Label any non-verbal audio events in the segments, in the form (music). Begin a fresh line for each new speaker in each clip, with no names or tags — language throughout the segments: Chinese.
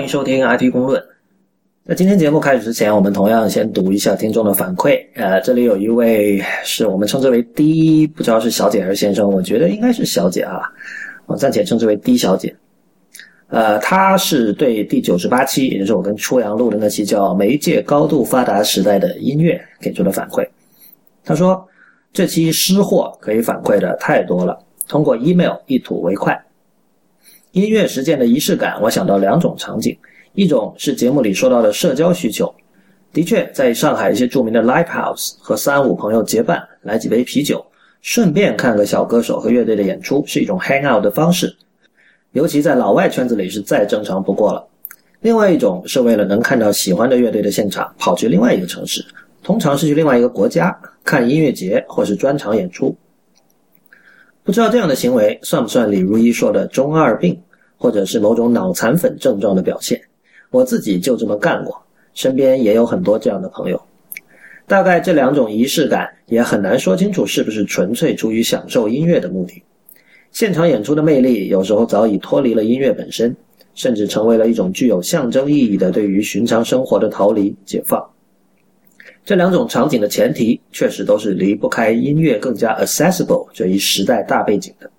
欢迎收听 IT 公论。在今天节目开始之前，我们同样先读一下听众的反馈。呃，这里有一位是我们称之为 D，不知道是小姐还是先生，我觉得应该是小姐啊，我暂且称之为 D 小姐。呃，她是对第九十八期，也就是我跟初阳录的那期叫《媒介高度发达时代的音乐》给出的反馈。她说这期失货可以反馈的太多了，通过 email 一吐为快。音乐实践的仪式感，我想到两种场景，一种是节目里说到的社交需求，的确，在上海一些著名的 live house 和三五朋友结伴来几杯啤酒，顺便看个小歌手和乐队的演出，是一种 hang out 的方式，尤其在老外圈子里是再正常不过了。另外一种是为了能看到喜欢的乐队的现场，跑去另外一个城市，通常是去另外一个国家看音乐节或是专场演出。不知道这样的行为算不算李如一说的中二病，或者是某种脑残粉症状的表现？我自己就这么干过，身边也有很多这样的朋友。大概这两种仪式感也很难说清楚是不是纯粹出于享受音乐的目的。现场演出的魅力有时候早已脱离了音乐本身，甚至成为了一种具有象征意义的对于寻常生活的逃离、解放。这两种场景的前提，确实都是离不开音乐更加 accessible 这一时代大背景的。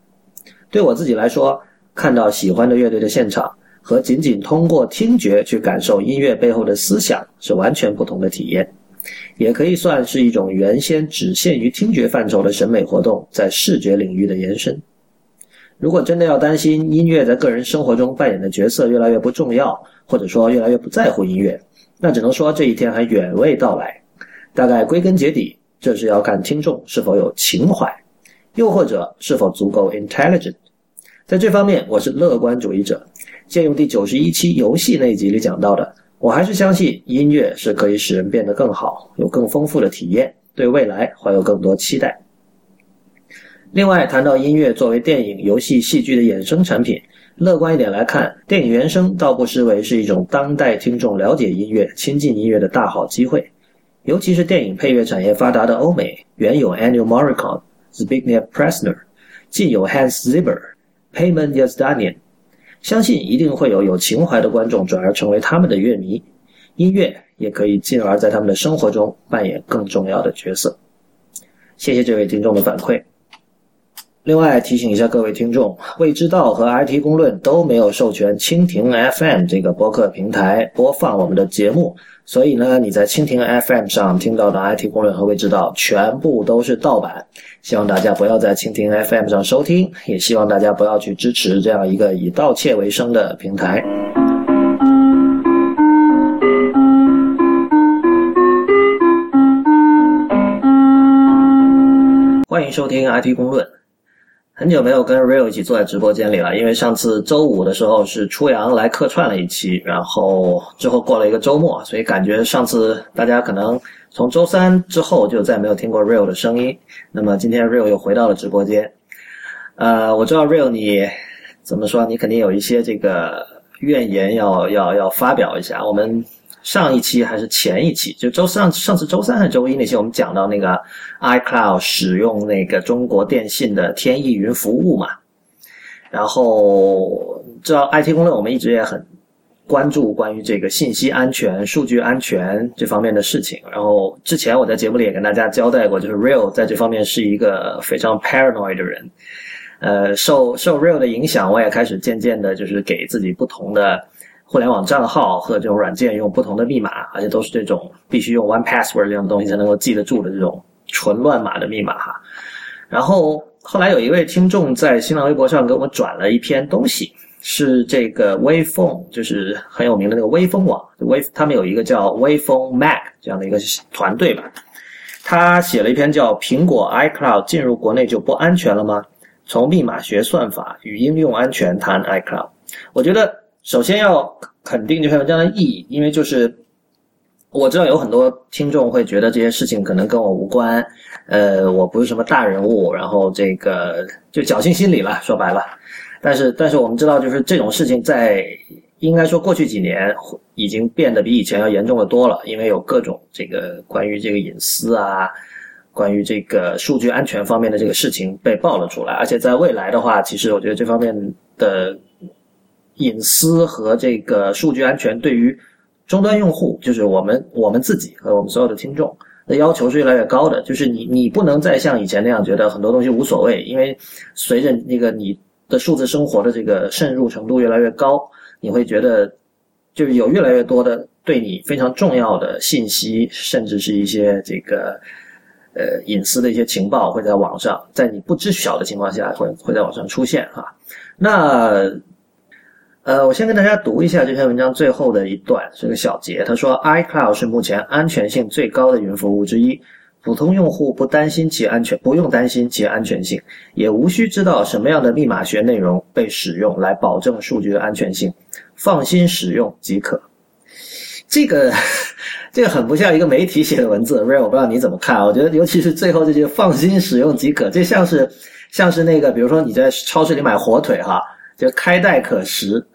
对我自己来说，看到喜欢的乐队的现场，和仅仅通过听觉去感受音乐背后的思想，是完全不同的体验。也可以算是一种原先只限于听觉范畴的审美活动，在视觉领域的延伸。如果真的要担心音乐在个人生活中扮演的角色越来越不重要，或者说越来越不在乎音乐，那只能说这一天还远未到来。大概归根结底，这是要看听众是否有情怀，又或者是否足够 intelligent。在这方面，我是乐观主义者。借用第九十一期游戏那一集里讲到的，我还是相信音乐是可以使人变得更好，有更丰富的体验，对未来怀有更多期待。另外，谈到音乐作为电影、游戏、戏剧的衍生产品，乐观一点来看，电影原声倒不失为是一种当代听众了解音乐、亲近音乐的大好机会。尤其是电影配乐产业发达的欧美，原有 Annie Moricon、Zbigniew Presner，既有 Hans Zimmer、Payman Yazdanian，相信一定会有有情怀的观众转而成为他们的乐迷，音乐也可以进而在他们的生活中扮演更重要的角色。谢谢这位听众的反馈。另外提醒一下各位听众，未知道和 IT 公论都没有授权蜻蜓 FM 这个播客平台播放我们的节目，所以呢，你在蜻蜓 FM 上听到的 IT 公论和未知道全部都是盗版。希望大家不要在蜻蜓 FM 上收听，也希望大家不要去支持这样一个以盗窃为生的平台。欢迎收听 IT 公论。很久没有跟 Real 一起坐在直播间里了，因为上次周五的时候是初阳来客串了一期，然后之后过了一个周末，所以感觉上次大家可能从周三之后就再没有听过 Real 的声音。那么今天 Real 又回到了直播间，呃，我知道 Real 你怎么说，你肯定有一些这个怨言要要要发表一下。我们。上一期还是前一期，就周上上次周三还是周一那期，我们讲到那个 iCloud 使用那个中国电信的天翼云服务嘛。然后知道 IT 公论，我们一直也很关注关于这个信息安全、数据安全这方面的事情。然后之前我在节目里也跟大家交代过，就是 Real 在这方面是一个非常 paranoid 的人。呃，受受 Real 的影响，我也开始渐渐的，就是给自己不同的。互联网账号和这种软件用不同的密码，而且都是这种必须用 One Password 这样的东西才能够记得住的这种纯乱码的密码哈。然后后来有一位听众在新浪微博上给我们转了一篇东西，是这个微风，就是很有名的那个微风网，微他们有一个叫微风 Mac 这样的一个团队吧。他写了一篇叫《苹果 iCloud 进入国内就不安全了吗？从密码学算法与应用安全谈 iCloud》。我觉得。首先要肯定就会有这样的意义，因为就是我知道有很多听众会觉得这些事情可能跟我无关，呃，我不是什么大人物，然后这个就侥幸心理了，说白了。但是，但是我们知道，就是这种事情在应该说过去几年已经变得比以前要严重的多了，因为有各种这个关于这个隐私啊，关于这个数据安全方面的这个事情被爆了出来，而且在未来的话，其实我觉得这方面的。隐私和这个数据安全对于终端用户，就是我们我们自己和我们所有的听众的要求是越来越高的。就是你你不能再像以前那样觉得很多东西无所谓，因为随着那个你的数字生活的这个渗入程度越来越高，你会觉得就是有越来越多的对你非常重要的信息，甚至是一些这个。呃，隐私的一些情报会在网上，在你不知晓的情况下，会会在网上出现哈。那呃，我先跟大家读一下这篇文章最后的一段，是个小节。他说，iCloud 是目前安全性最高的云服务之一，普通用户不担心其安全，不用担心其安全性，也无需知道什么样的密码学内容被使用来保证数据的安全性，放心使用即可。这个。(laughs) 这个很不像一个媒体写的文字，Ray，我不知道你怎么看。我觉得，尤其是最后这句“放心使用即可”，这像是像是那个，比如说你在超市里买火腿，哈，就开袋可食。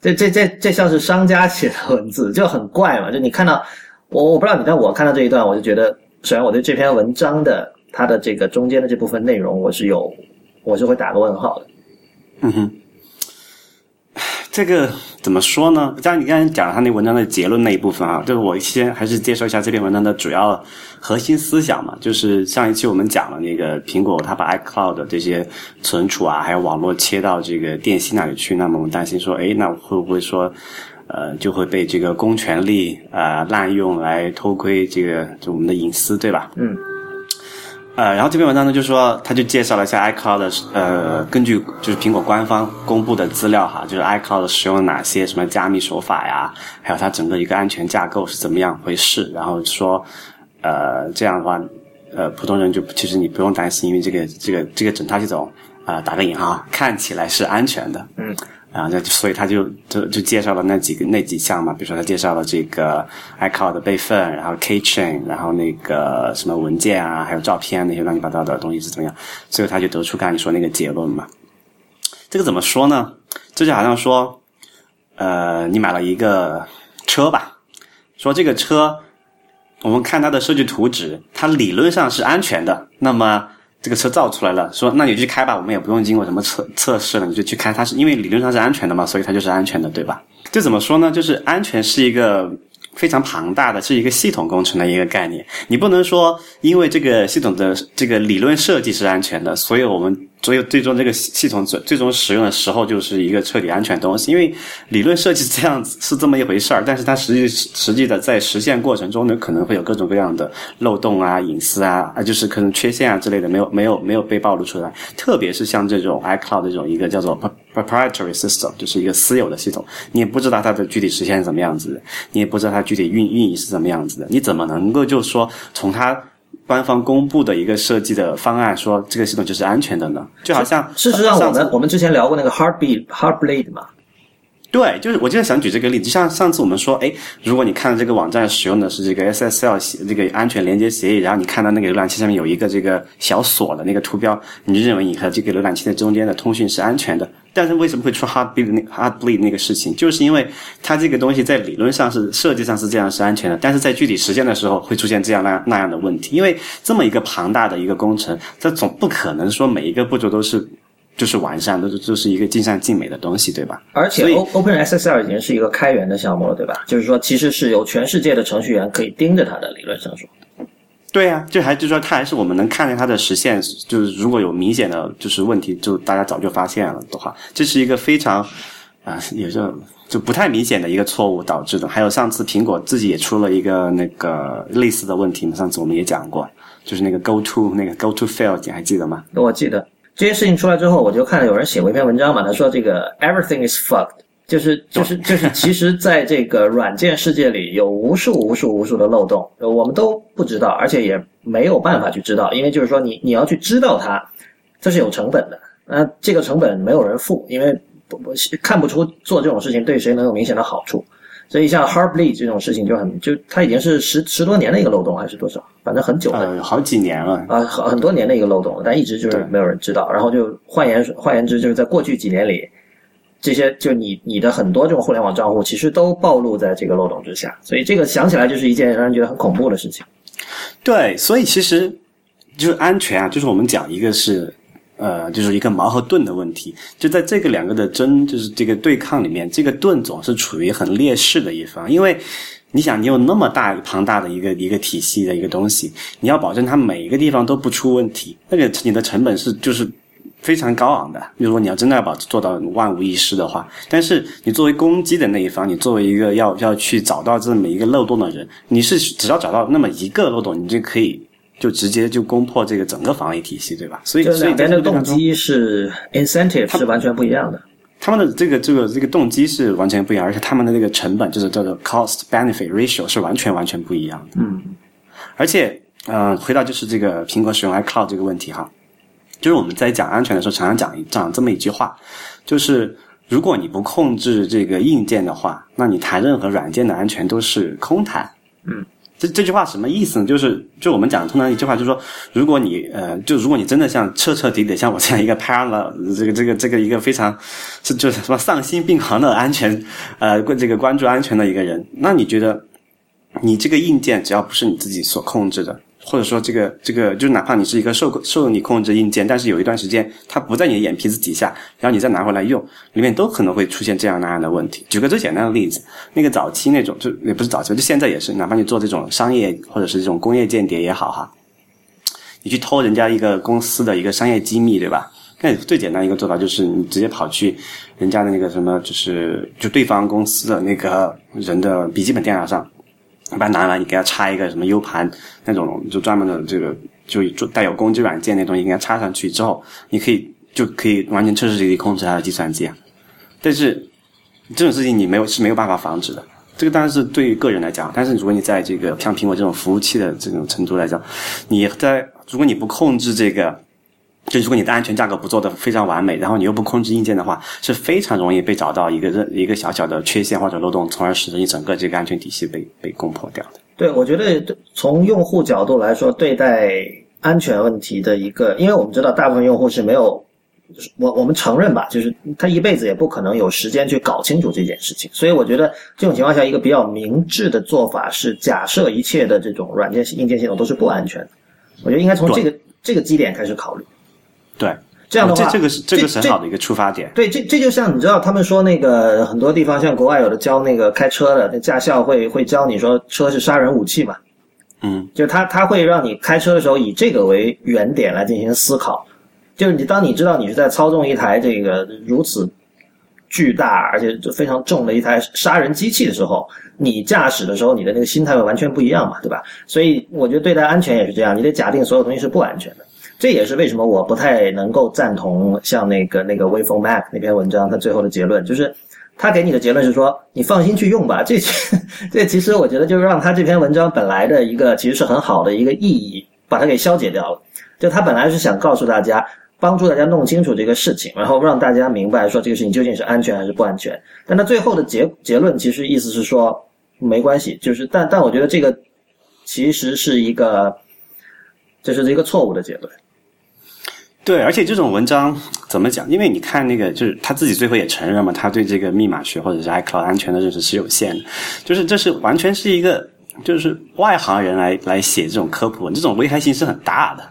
这这这这像是商家写的文字，就很怪嘛。就你看到我，我不知道你，但我看到这一段，我就觉得，虽然我对这篇文章的它的这个中间的这部分内容，我是有，我是会打个问号的。
嗯哼。这个怎么说呢？像你刚才讲了他那文章的结论那一部分啊，就是我先还是介绍一下这篇文章的主要核心思想嘛。就是上一期我们讲了那个苹果，它把 iCloud 这些存储啊，还有网络切到这个电信那里去，那么我们担心说，哎，那会不会说，呃，就会被这个公权力啊滥用来偷窥这个就我们的隐私，对吧？
嗯。
呃，然后这篇文章呢，就说他就介绍了一下 iCloud 的，呃，根据就是苹果官方公布的资料哈，就是 iCloud 使用了哪些什么加密手法呀，还有它整个一个安全架构是怎么样回事，然后说，呃，这样的话，呃，普通人就其实你不用担心，因为这个这个这个整套系统啊，打个引号，看起来是安全的，
嗯。
啊，那所以他就就就介绍了那几个那几项嘛，比如说他介绍了这个 iCloud 的备份，然后 Keychain，然后那个什么文件啊，还有照片那些乱七八糟的东西是怎么样，最后他就得出刚才你说那个结论嘛。这个怎么说呢？这就好像说，呃，你买了一个车吧，说这个车，我们看它的设计图纸，它理论上是安全的，那么。这个车造出来了，说那你去开吧，我们也不用经过什么测测试了，你就去开，它是因为理论上是安全的嘛，所以它就是安全的，对吧？这怎么说呢？就是安全是一个非常庞大的，是一个系统工程的一个概念，你不能说因为这个系统的这个理论设计是安全的，所以我们。所以最终这个系统最最终使用的时候就是一个彻底安全的东西，因为理论设计这样子是这么一回事儿，但是它实际实际的在实现过程中呢，可能会有各种各样的漏洞啊、隐私啊啊，就是可能缺陷啊之类的，没有没有没有被暴露出来。特别是像这种 iCloud 这种一个叫做 proprietary system，就是一个私有的系统，你也不知道它的具体实现是怎么样子的，你也不知道它具体运运营是怎么样子的，你怎么能够就说从它。官方公布的一个设计的方案，说这个系统就是安全的呢，就好像
事实上，我们我们之前聊过那个 Heartbeat Heartblade 嘛，
对，就是我就想举这个例子，就像上次我们说，哎，如果你看到这个网站使用的是这个 SSL 这个安全连接协议，然后你看到那个浏览器上面有一个这个小锁的那个图标，你就认为你和这个浏览器的中间的通讯是安全的。但是为什么会出 Heartbeat 那 Heartbleed 那个事情？就是因为它这个东西在理论上是设计上是这样是安全的，但是在具体实现的时候会出现这样那那样的问题。因为这么一个庞大的一个工程，它总不可能说每一个步骤都是就是完善，都是都是一个尽善尽美的东西，对吧？
而且 Open SSL 已经是一个开源的项目了，对吧？就是说，其实是有全世界的程序员可以盯着它的，理论上说。
对呀，就还就说它还是我们能看见它的实现，就是如果有明显的就是问题，就大家早就发现了的话，这是一个非常啊，也是就不太明显的一个错误导致的。还有上次苹果自己也出了一个那个类似的问题嘛，上次我们也讲过，就是那个 Go to 那个 Go to fail，你还记得吗？
我记得这些事情出来之后，我就看到有人写过一篇文章嘛，他说这个 Everything is fucked。就是就是就是，其实，在这个软件世界里，有无数无数无数的漏洞，我们都不知道，而且也没有办法去知道，因为就是说，你你要去知道它，这是有成本的。那这个成本没有人付，因为不不看不出做这种事情对谁能有明显的好处。所以像 Heartbleed 这种事情就很就它已经是十十多年的一个漏洞，还是多少？反正很久了，
好几年了
啊，很很多年的一个漏洞，但一直就是没有人知道。然后就换言换言之，就是在过去几年里。这些就你你的很多这种互联网账户，其实都暴露在这个漏洞之下，所以这个想起来就是一件让人觉得很恐怖的事情。
对，所以其实就是安全啊，就是我们讲一个是呃，就是一个矛和盾的问题。就在这个两个的争，就是这个对抗里面，这个盾总是处于很劣势的一方，因为你想，你有那么大庞大的一个一个体系的一个东西，你要保证它每一个地方都不出问题，那个你的成本是就是。非常高昂的，如果你要真的要把做到万无一失的话，但是你作为攻击的那一方，你作为一个要要去找到这么一个漏洞的人，你是只要找到那么一个漏洞，你就可以就直接就攻破这个整个防卫体系，对吧？所以所以
两的动机是 incentive 是完全不一样的，
他们的这个这个这个动机是完全不一样，而且他们的那个成本就是叫做 cost benefit ratio 是完全完全不一样的。
嗯，
而且呃，回到就是这个苹果使用 iCloud 这个问题哈。就是我们在讲安全的时候，常常讲讲这么一句话，就是如果你不控制这个硬件的话，那你谈任何软件的安全都是空谈。
嗯，
这这句话什么意思呢？就是就我们讲通常一句话，就是说，如果你呃，就如果你真的像彻彻底底像我这样一个 parallel 这个这个这个一个非常是就是什么丧心病狂的安全呃关这个关注安全的一个人，那你觉得你这个硬件只要不是你自己所控制的？或者说，这个这个，就是哪怕你是一个受受你控制硬件，但是有一段时间它不在你的眼皮子底下，然后你再拿回来用，里面都可能会出现这样那样的问题。举个最简单的例子，那个早期那种，就也不是早期，就现在也是，哪怕你做这种商业或者是这种工业间谍也好哈，你去偷人家一个公司的一个商业机密，对吧？那最简单一个做法就是你直接跑去人家的那个什么，就是就对方公司的那个人的笔记本电脑上。把它拿来，你给它插一个什么 U 盘那种，就专门的这个，就带有攻击软件那东西，给它插上去之后，你可以就可以完全彻彻底底控制它的计算机。啊。但是这种事情你没有是没有办法防止的。这个当然是对于个人来讲，但是如果你在这个像苹果这种服务器的这种程度来讲，你在如果你不控制这个。就如果你的安全架构不做的非常完美，然后你又不控制硬件的话，是非常容易被找到一个一个小小的缺陷或者漏洞，从而使得你整个这个安全体系被被攻破掉的。
对，我觉得从用户角度来说，对待安全问题的一个，因为我们知道大部分用户是没有，我我们承认吧，就是他一辈子也不可能有时间去搞清楚这件事情，所以我觉得这种情况下，一个比较明智的做法是，假设一切的这种软件硬件系统都是不安全的，我觉得应该从这个这个基点开始考虑。
对，
这样的话，
这这个是这个是很好的一个出发点。
对，这这就像你知道，他们说那个很多地方，像国外有的教那个开车的，那驾校会会教你说车是杀人武器嘛。
嗯，
就他他会让你开车的时候以这个为原点来进行思考。就是你当你知道你是在操纵一台这个如此巨大而且就非常重的一台杀人机器的时候，你驾驶的时候你的那个心态会完全不一样嘛，对吧？所以我觉得对待安全也是这样，你得假定所有东西是不安全的。这也是为什么我不太能够赞同像那个那个微风 Mac 那篇文章，他最后的结论就是，他给你的结论是说，你放心去用吧。这 (laughs) 这其实我觉得就是让他这篇文章本来的一个其实是很好的一个意义，把它给消解掉了。就他本来是想告诉大家，帮助大家弄清楚这个事情，然后让大家明白说这个事情究竟是安全还是不安全。但他最后的结结论其实意思是说没关系，就是但但我觉得这个其实是一个这是一个错误的结论。
对，而且这种文章怎么讲？因为你看那个，就是他自己最后也承认嘛，他对这个密码学或者是 iCloud 安全的认识是有限的，就是这是完全是一个就是外行人来来写这种科普文，这种危害性是很大的。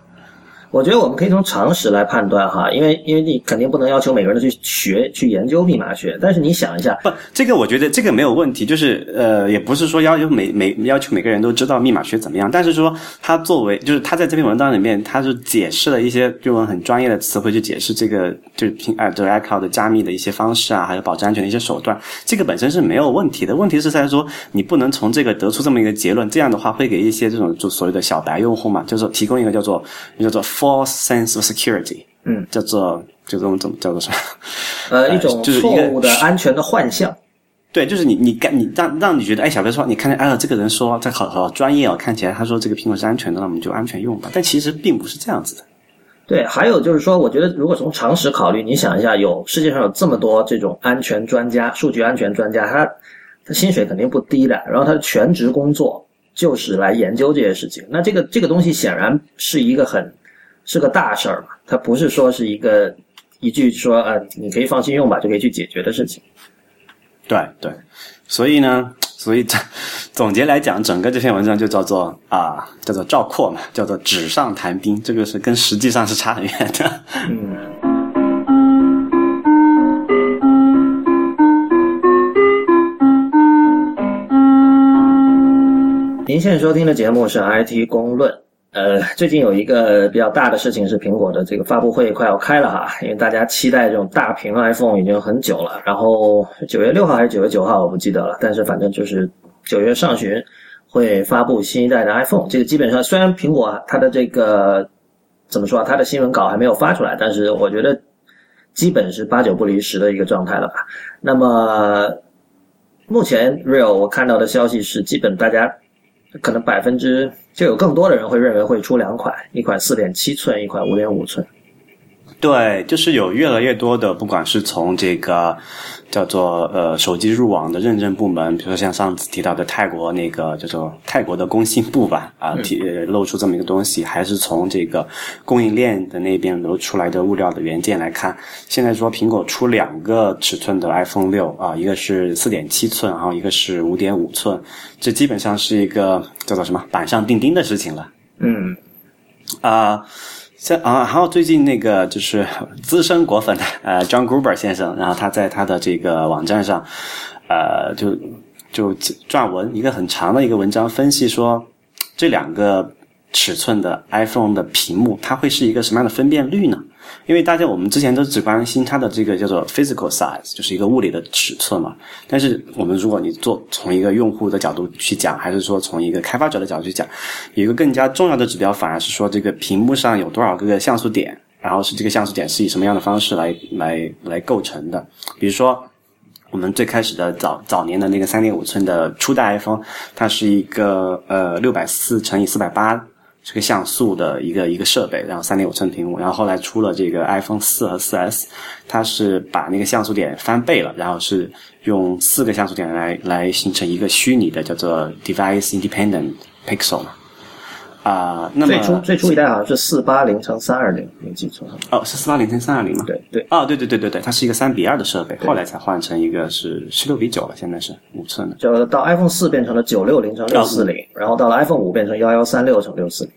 我觉得我们可以从常识来判断哈，因为因为你肯定不能要求每个人都去学去研究密码学，但是你想一下，
不，这个我觉得这个没有问题，就是呃，也不是说要求每每要求每个人都知道密码学怎么样，但是说他作为就是他在这篇文章里面，他是解释了一些用很专业的词汇去解释这个就是平呃这个 iCloud 加密的一些方式啊，还有保持安全的一些手段，这个本身是没有问题的，问题是在说你不能从这个得出这么一个结论，这样的话会给一些这种就所谓的小白用户嘛，就是提供一个叫做叫做。False sense of security，
嗯，
叫做就这种怎么叫做什么？
呃，一种错误的安全的幻象。
对，就是你你干你让让你觉得，哎，小白说，你看见哎，这个人说这好好专业哦，看起来他说这个苹果是安全的，那我们就安全用吧。但其实并不是这样子的。
对，还有就是说，我觉得如果从常识考虑，你想一下，有世界上有这么多这种安全专家、数据安全专家，他他薪水肯定不低的，然后他的全职工作就是来研究这些事情。那这个这个东西显然是一个很。是个大事儿嘛，它不是说是一个一句说呃，你可以放心用吧就可以去解决的事情。
对对，所以呢，所以总总结来讲，整个这篇文章就叫做啊，叫做赵括嘛，叫做纸上谈兵，这个是跟实际上是差很远的。
嗯。(laughs) 您现在收听的节目是 IT 公论。呃，最近有一个比较大的事情是苹果的这个发布会快要开了哈，因为大家期待这种大屏 iPhone 已经很久了。然后九月六号还是九月九号，我不记得了，但是反正就是九月上旬会发布新一代的 iPhone。这个基本上虽然苹果它的这个怎么说啊，它的新闻稿还没有发出来，但是我觉得基本是八九不离十的一个状态了吧。那么目前 Real 我看到的消息是，基本大家。可能百分之就有更多的人会认为会出两款，一款四点七寸，一款五点五寸。
对，就是有越来越多的，不管是从这个。叫做呃手机入网的认证部门，比如说像上次提到的泰国那个叫做泰国的工信部吧，啊提露出这么一个东西，还是从这个供应链的那边流出来的物料的原件来看，现在说苹果出两个尺寸的 iPhone 六啊，一个是四点七寸，然后一个是五点五寸，这基本上是一个叫做什么板上钉钉的事情了。
嗯，
啊。像啊，还有最近那个就是资深果粉的呃，John Gruber 先生，然后他在他的这个网站上，呃，就就撰文一个很长的一个文章，分析说这两个尺寸的 iPhone 的屏幕，它会是一个什么样的分辨率呢？因为大家我们之前都只关心它的这个叫做 physical size，就是一个物理的尺寸嘛。但是我们如果你做从一个用户的角度去讲，还是说从一个开发者的角度去讲，有一个更加重要的指标，反而是说这个屏幕上有多少个像素点，然后是这个像素点是以什么样的方式来来来构成的。比如说我们最开始的早早年的那个三点五寸的初代 iPhone，它是一个呃六百四乘以四百八。这个像素的一个一个设备，然后三点五寸屏幕，然后后来出了这个 iPhone 四和四 S，它是把那个像素点翻倍了，然后是用四个像素点来来形成一个虚拟的叫做 Device Independent Pixel 嘛。啊，那么
最初最初一代好像是四八零乘三二零，没记错。
哦，是四八零乘三二零吗？
对对。
哦，对对对对对，它是一个三比二的设备，后来才换成一个是十六比九了，现在是五寸的。
就到 iPhone 四变成了九六零乘六四零，然后到了 iPhone 五变成幺幺三六乘六四零。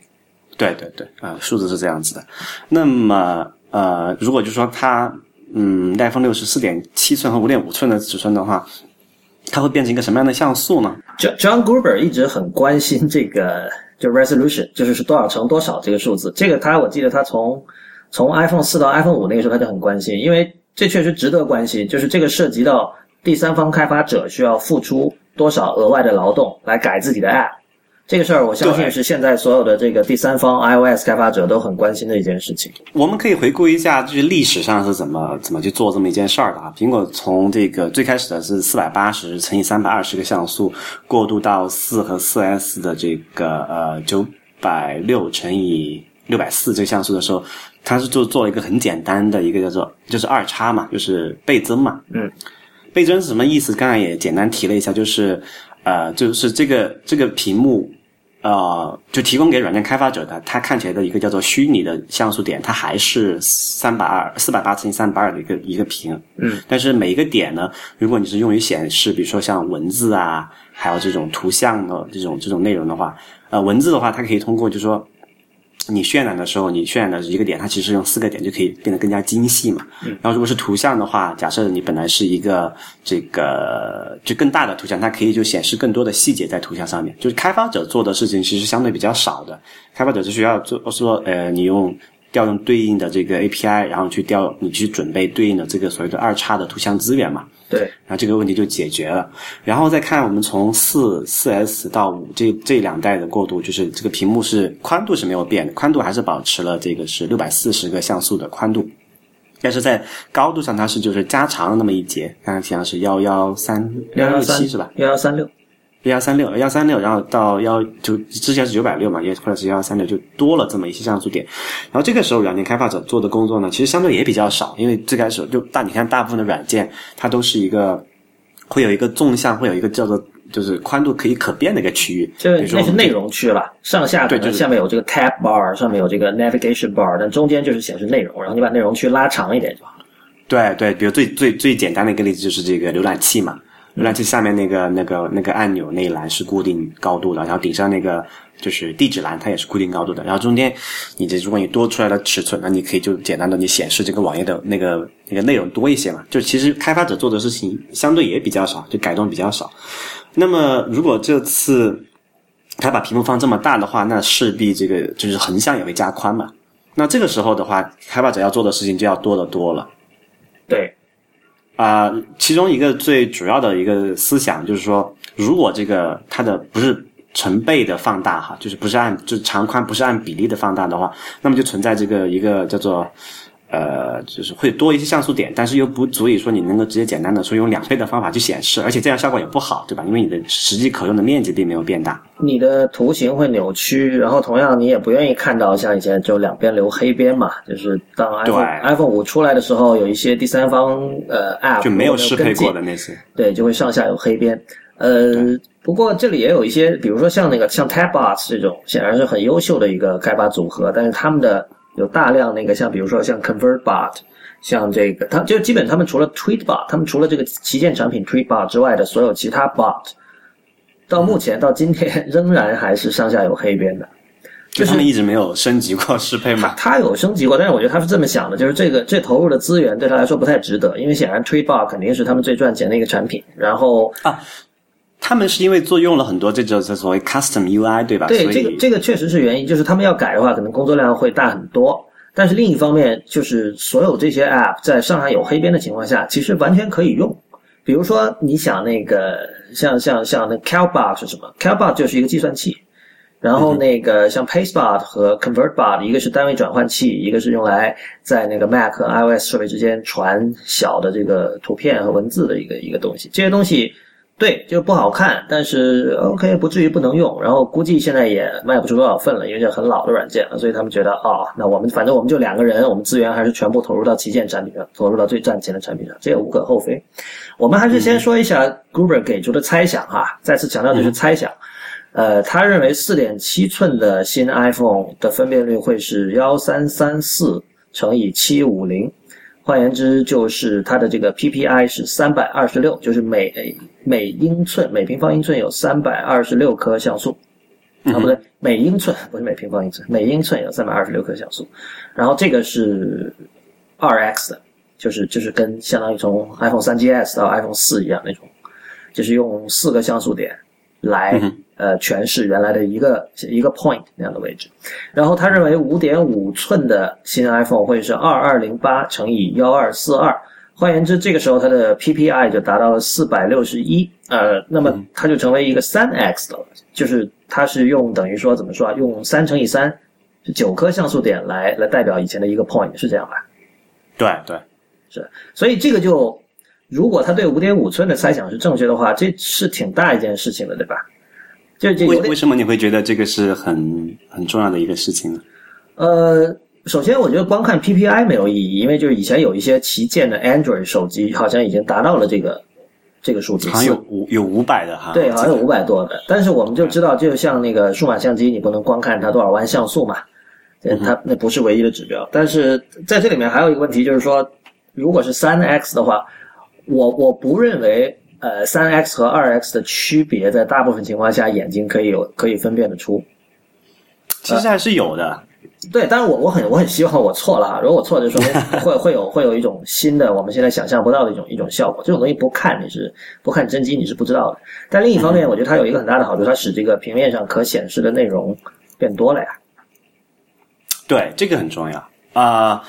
对对对，啊，数字是这样子的。那么呃，如果就说它嗯，iPhone 六是四点七寸和五点五寸的尺寸的话，它会变成一个什么样的像素呢
？John Gruber 一直很关心这个。就 resolution 就是是多少乘多少这个数字，这个他我记得他从从 iPhone 四到 iPhone 五那个时候他就很关心，因为这确实值得关心，就是这个涉及到第三方开发者需要付出多少额外的劳动来改自己的 App。这个事儿，我相信是现在所有的这个第三方 iOS 开发者都很关心的一件事情。
我们可以回顾一下，就是历史上是怎么怎么去做这么一件事儿的啊？苹果从这个最开始的是四百八十乘以三百二十个像素，过渡到四和四 S 的这个呃九百六乘以六百四这个像素的时候，它是就做了一个很简单的一个叫做就是二叉嘛，就是倍增嘛。
嗯，
倍增是什么意思？刚才也简单提了一下，就是呃，就是这个这个屏幕。呃，就提供给软件开发者的，它看起来的一个叫做虚拟的像素点，它还是三百二、四百八乘以三百二的一个一个屏。
嗯。
但是每一个点呢，如果你是用于显示，比如说像文字啊，还有这种图像的这种这种内容的话，呃，文字的话，它可以通过就是说。你渲染的时候，你渲染的一个点，它其实用四个点就可以变得更加精细嘛。然后如果是图像的话，假设你本来是一个这个就更大的图像，它可以就显示更多的细节在图像上面。就是开发者做的事情其实相对比较少的，开发者是需要做说呃，你用。调用对应的这个 API，然后去调你去准备对应的这个所谓的二叉的图像资源嘛？
对，
然后这个问题就解决了。然后再看我们从四四 S 到五这这两代的过渡，就是这个屏幕是宽度是没有变的，宽度还是保持了这个是六百四十个像素的宽度，但是在高度上它是就是加长了那么一截，刚刚提到是幺幺三幺幺七是吧？
幺幺三六。
幺三六幺三六，然后到幺就之前是九百六嘛，也或者是幺三六，就多了这么一些像素点。然后这个时候，软件开发者做的工作呢，其实相对也比较少，因为最开始就大，你看大部分的软件，它都是一个会有一个纵向，会有一个叫做就是宽度可以可变的一个区域。
这那是内容区了，上下
对，就是
下面有这个 tab bar，上面有这个 navigation bar，但中间就是显示内容，然后你把内容区拉长一点就好了。
对对，比如最最最简单的一个例子就是这个浏览器嘛。浏览器下面那个那个那个按钮那一栏是固定高度的，然后顶上那个就是地址栏它也是固定高度的，然后中间你这如果你多出来的尺寸，那你可以就简单的你显示这个网页的那个那个内容多一些嘛，就其实开发者做的事情相对也比较少，就改动比较少。那么如果这次他把屏幕放这么大的话，那势必这个就是横向也会加宽嘛。那这个时候的话，开发者要做的事情就要多得多了。
对，
啊、其中一个最主要的一个思想就是说，如果这个它的不是成倍的放大哈，就是不是按就是长宽不是按比例的放大的话，那么就存在这个一个叫做呃，就是会多一些像素点，但是又不足以说你能够直接简单的说用两倍的方法去显示，而且这样效果也不好，对吧？因为你的实际可用的面积并没有变大。
你的图形会扭曲，然后同样你也不愿意看到像以前就两边留黑边嘛，就是当 iPhone
对
iPhone 五出来的时候，有一些第三方呃 App
就没有适配过的那些，
对，就会上下有黑边。呃，不过这里也有一些，比如说像那个像 TabBots 这种，显然是很优秀的一个开发组合，但是他们的有大量那个像比如说像 ConvertBot，像这个，它就基本他们除了 TweetBot，他们除了这个旗舰产品 TweetBot 之外的所有其他 Bot，到目前到今天 (laughs) 仍然还是上下有黑边的。
就是他们一直没有升级过适配嘛。
他有升级过，但是我觉得他是这么想的，就是这个这投入的资源对他来说不太值得，因为显然 TweetBot 肯定是他们最赚钱的一个产品，然后。
他们是因为做用了很多这种所谓 custom UI，对吧？
对，这个这个确实是原因，就是他们要改的话，可能工作量会大很多。但是另一方面，就是所有这些 App 在上海有黑边的情况下，其实完全可以用。比如说，你想那个像像像那 Calbot 是什么？Calbot 就是一个计算器，然后那个像 Pastebot 和 ConvertBot，一个是单位转换器，一个是用来在那个 Mac 和 iOS 设备之间传小的这个图片和文字的一个一个东西。这些东西对，就是不好看，但是 OK 不至于不能用。然后估计现在也卖不出多少份了，因为这很老的软件了，所以他们觉得哦，那我们反正我们就两个人，我们资源还是全部投入到旗舰产品上，投入到最赚钱的产品上，这也无可厚非。我们还是先说一下 Gruber 给出的猜想哈，再次强调这是猜想。呃，他认为四点七寸的新 iPhone 的分辨率会是幺三三四乘以750。换言之，就是它的这个 PPI 是三百二十六，就是每每英寸每平方英寸有三百二十六颗像素，啊不对，每英寸不是每平方英寸，每英寸有三百二十六颗像素。然后这个是二 X 的，就是就是跟相当于从 iPhone 三 GS 到 iPhone 四一样那种，就是用四个像素点来呃诠释原来的一个一个 point 那样的位置。然后他认为五点五寸的新 iPhone 会是二二零八乘以幺二四二，换言之，这个时候它的 PPI 就达到了四百六十一，呃，那么它就成为一个三 X 的了，就是它是用等于说怎么说啊，用三乘以三，是九颗像素点来来代表以前的一个 point，是这样吧？
对对，
是，所以这个就如果他对五点五寸的猜想是正确的话，这是挺大一件事情的，对吧？就就有点
为为什么你会觉得这个是很很重要的一个事情呢？
呃，首先我觉得光看 PPI 没有意义，因为就是以前有一些旗舰的 Android 手机好像已经达到了这个这个数字，
好像有五有五百的哈，
对，好像有五百多的。但是我们就知道，就像那个数码相机，你不能光看它多少万像素嘛，
嗯
它那不是唯一的指标。但是在这里面还有一个问题，就是说，如果是三 X 的话，我我不认为呃三 X 和二 X 的区别，在大部分情况下眼睛可以有可以分辨得出。
其实还是有的。
对，但是我我很我很希望我错了哈，如果我错，就说明 (laughs) 会会有会有一种新的我们现在想象不到的一种一种效果。这种东西不看你是不看真机你是不知道的。但另一方面，我觉得它有一个很大的好处，它使这个平面上可显示的内容变多了呀。
对，这个很重要啊、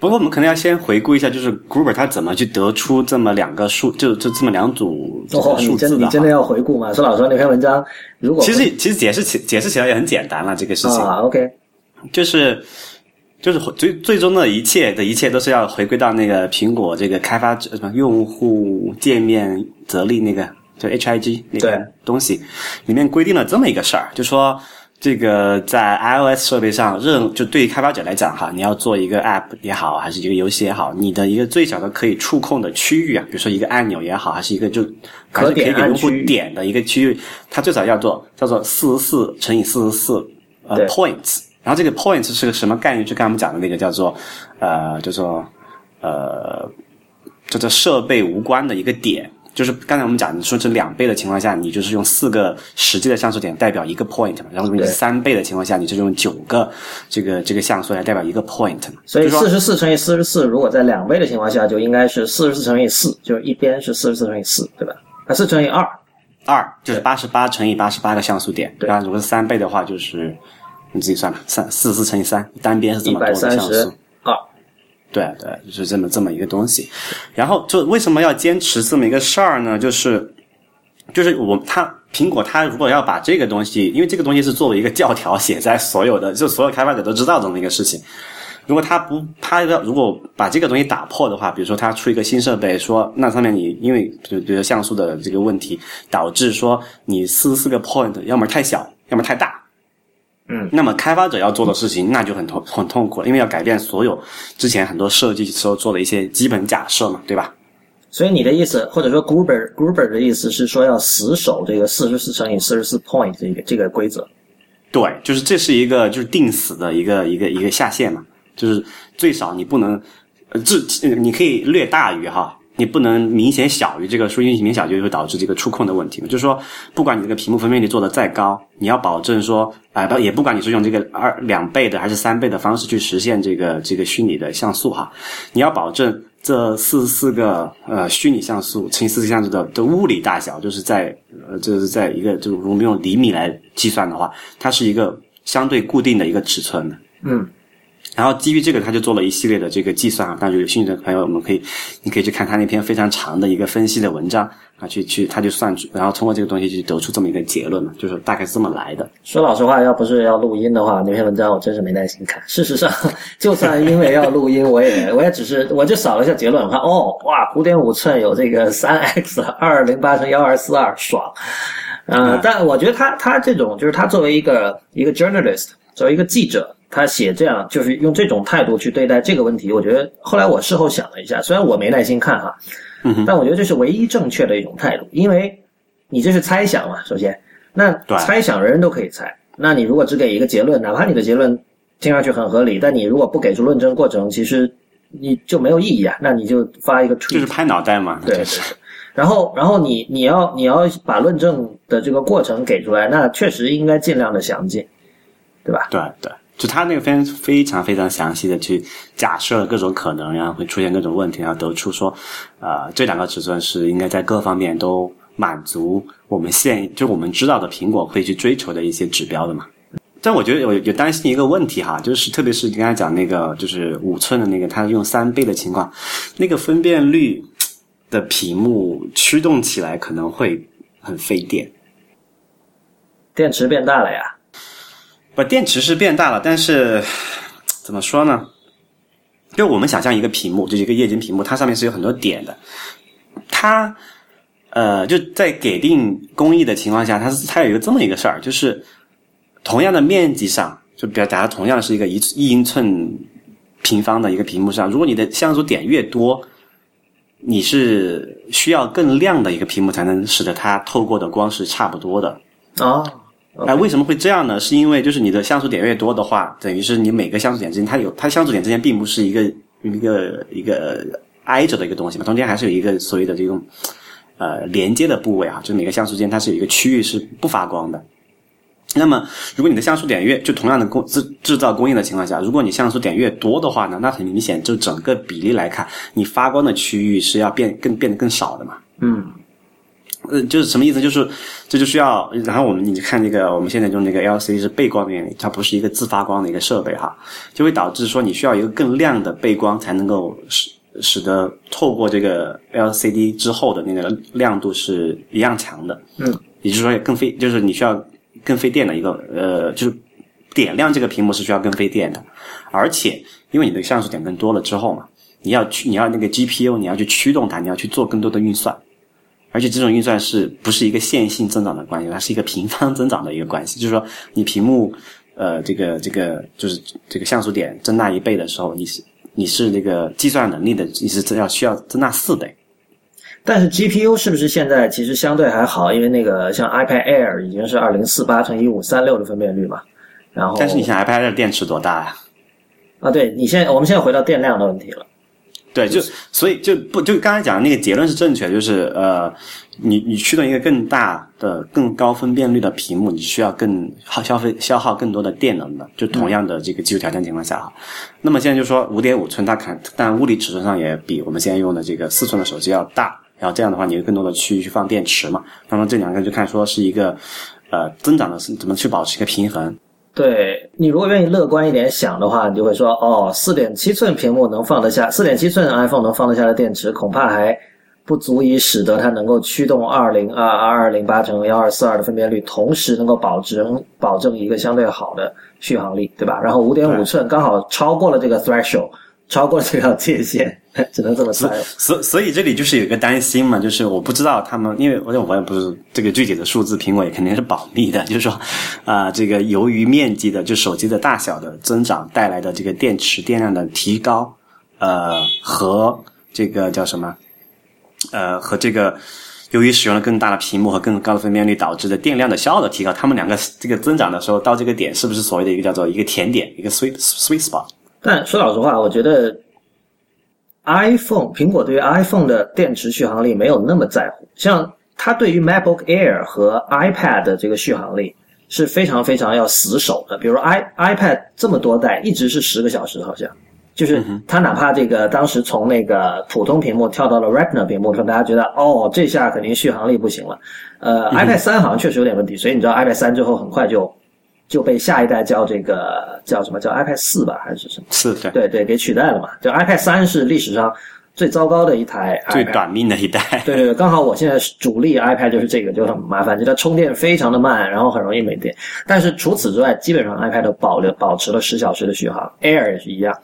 不过我们可能要先回顾一下，就是 Gruber 他怎么去得出这么两个数，就就这么两组数字的哈。
真你真的要回顾吗？孙老实话，那篇文章如果
其实其实解释起解释起来也很简单了，这个事情、
啊，OK，
就是就是最最终的一切的一切都是要回归到那个苹果这个开发者什么用户界面则例那个就 HIG 那个东西里面规定了这么一个事儿，就说。这个在 iOS 设备上，任就对于开发者来讲哈，你要做一个 App 也好，还是一个游戏也好，你的一个最小的可以触控的区域啊，比如说一个按钮也好，还是一个就还是可以给用户点的一个区域，它最少要做叫做四十四乘以四十四呃 points，然后这个 points 是个什么概念？就刚才我们讲的那个叫做呃叫做呃叫做设备无关的一个点，就是刚才我们讲，你说这两倍的情况下，你就是用四个实际的像素点代表一个 point 嘛，然后你三倍的情况下，你就用九个这个这个像素来代表一个 point 嘛。
所以
说
四十四乘以四十四，如果在两倍的情况下，就应该是四十四乘以四，就是一边是四十四乘以四，对吧？啊，四乘以二，
二就是八十八乘以八十八个像素点，
对
然后如果是三倍的话，就是你自己算吧，三四十四乘以三，单边是这么多的像
132
素。对对，就是这么这么一个东西。然后就为什么要坚持这么一个事儿呢？就是就是我它苹果它如果要把这个东西，因为这个东西是作为一个教条写在所有的，就所有开发者都知道这么一个事情。如果他不，他要如果把这个东西打破的话，比如说他出一个新设备，说那上面你因为比比如像素的这个问题，导致说你四十四个 point 要么太小，要么太大。
嗯，
那么开发者要做的事情那就很痛很痛苦了，因为要改变所有之前很多设计时候做的一些基本假设嘛，对吧？
所以你的意思，或者说 Gruber Gruber 的意思是说要死守这个四十四乘以四十四 point 这个这个规则。
对，就是这是一个就是定死的一个一个一个下限嘛，就是最少你不能，呃，这呃你可以略大于哈，你不能明显小于这个数，因为明显小就会导致这个触控的问题嘛。就是说，不管你这个屏幕分辨率做的再高，你要保证说，啊、不也不管你是用这个二两倍的还是三倍的方式去实现这个这个虚拟的像素哈，你要保证这四十四个呃虚拟像素乘以四十像素的的物理大小，就是在呃就是在一个就是我们用厘米来计算的话，它是一个相对固定的一个尺寸的。
嗯，
然后基于这个，他就做了一系列的这个计算啊。但是有兴趣的朋友，我们可以，你可以去看他那篇非常长的一个分析的文章啊，去去，他就算出，然后通过这个东西去得出这么一个结论嘛，就是大概是这么来的。
说老实话，要不是要录音的话，那篇文章我真是没耐心看。事实上，就算因为要录音，我也我也只是我就扫了一下结论，我看哦，哇，五点五寸有这个三 (laughs) x 二零八乘幺二四二，爽。呃，
嗯
但我觉得他他这种就是他作为一个一个 journalist，作为一个记者，他写这样就是用这种态度去对待这个问题，我觉得后来我事后想了一下，虽然我没耐心看哈，但我觉得这是唯一正确的一种态度，因为你这是猜想嘛，首先，那猜想人人都可以猜，那你如果只给一个结论，哪怕你的结论听上去很合理，但你如果不给出论证过程，其实你就没有意义啊，那你就发一个
就是拍脑袋嘛，
对对对。然后，然后你你要你要把论证的这个过程给出来，那确实应该尽量的详尽，对吧？
对对，就他那个非非常非常详细的去假设各种可能，然后会出现各种问题，然后得出说，呃，这两个尺寸是应该在各方面都满足我们现就是我们知道的苹果会去追求的一些指标的嘛。但我觉得有有担心一个问题哈，就是特别是你刚才讲那个就是五寸的那个，它用三倍的情况，那个分辨率的屏幕驱动起来可能会很费电。
电池变大了呀，
不，电池是变大了，但是怎么说呢？就我们想象一个屏幕，就是一个液晶屏幕，它上面是有很多点的。它呃，就在给定工艺的情况下，它是它有一个这么一个事儿，就是同样的面积上，就比如假如同样是一个一一英寸平方的一个屏幕上，如果你的像素点越多，你是需要更亮的一个屏幕才能使得它透过的光是差不多的。
哦，
哎、为什么会这样呢？是因为就是你的像素点越多的话，等于是你每个像素点之间，它有它像素点之间并不是一个一个一个挨着的一个东西嘛，中间还是有一个所谓的这种呃连接的部位啊，就是每个像素间它是有一个区域是不发光的。那么，如果你的像素点越就同样的工制制造工艺的情况下，如果你像素点越多的话呢，那很明显就整个比例来看，你发光的区域是要变更变得更少的嘛。
嗯，
呃，就是什么意思？就是这就需要，然后我们你看那个，我们现在用那个 LCD 是背光的原理，它不是一个自发光的一个设备哈，就会导致说你需要一个更亮的背光才能够使使得透过这个 LCD 之后的那个亮度是一样强的。
嗯，
也就是说更费，就是你需要更费电的一个呃，就是点亮这个屏幕是需要更费电的，而且因为你的像素点更多了之后嘛，你要去你要那个 GPU 你要去驱动它，你要去做更多的运算。而且这种运算是不是一个线性增长的关系？它是一个平方增长的一个关系。就是说，你屏幕，呃，这个这个就是这个像素点增大一倍的时候，你是你是那个计算能力的，你是要需要增大四倍。
但是 GPU 是不是现在其实相对还好？因为那个像 iPad Air 已经是二零四八乘一五三六的分辨率嘛，然后
但是你想 iPad Air 电池多大呀、
啊，对你现在我们现在回到电量的问题了。
对，就所以就不就刚才讲的那个结论是正确的，就是呃，你你驱动一个更大的、更高分辨率的屏幕，你需要更耗消费消耗更多的电能的，就同样的这个技术条件情况下哈。那么现在就说五点五寸，它看但物理尺寸上也比我们现在用的这个四寸的手机要大，然后这样的话，你有更多的区域去放电池嘛。那么这两个就看说是一个呃增长的是怎么去保持一个平衡。
对你如果愿意乐观一点想的话，你就会说哦，四点七寸屏幕能放得下，四点七寸 iPhone 能放得下的电池，恐怕还不足以使得它能够驱动二零二二二零八乘幺二四二的分辨率，同时能够保证保证一个相对好的续航力，对吧？然后五点五寸刚好超过了这个 threshold。超过这条界限，(laughs) 只能这么猜。
所所以这里就是有一个担心嘛，就是我不知道他们，因为我我也不是这个具体的数字，苹果也肯定是保密的。就是说，啊，这个由于面积的就手机的大小的增长带来的这个电池电量的提高，呃，和这个叫什么，呃，和这个由于使用了更大的屏幕和更高的分辨率导致的电量的消耗的提高，他们两个这个增长的时候到这个点，是不是所谓的一个叫做一个甜点，一个 sweet sweet spot？
但说老实话，我觉得 iPhone 苹果对于 iPhone 的电池续航力没有那么在乎，像它对于 MacBook Air 和 iPad 的这个续航力是非常非常要死守的。比如 i iPad 这么多代一直是十个小时，好像就是它哪怕这个当时从那个普通屏幕跳到了 Retina 屏幕，说大家觉得哦这下肯定续航力不行了。呃，iPad 三好像确实有点问题，所以你知道 iPad 三之后很快就。就被下一代叫这个叫什么叫 iPad 四吧还是什么？
四对
对对给取代了嘛？就 iPad 三是历史上最糟糕的一台，
最短命的一代。
对对对，刚好我现在主力 iPad 就是这个，就很麻烦，就它充电非常的慢，然后很容易没电。但是除此之外，基本上 iPad 保留保持了十小时的续航，Air 也是一样。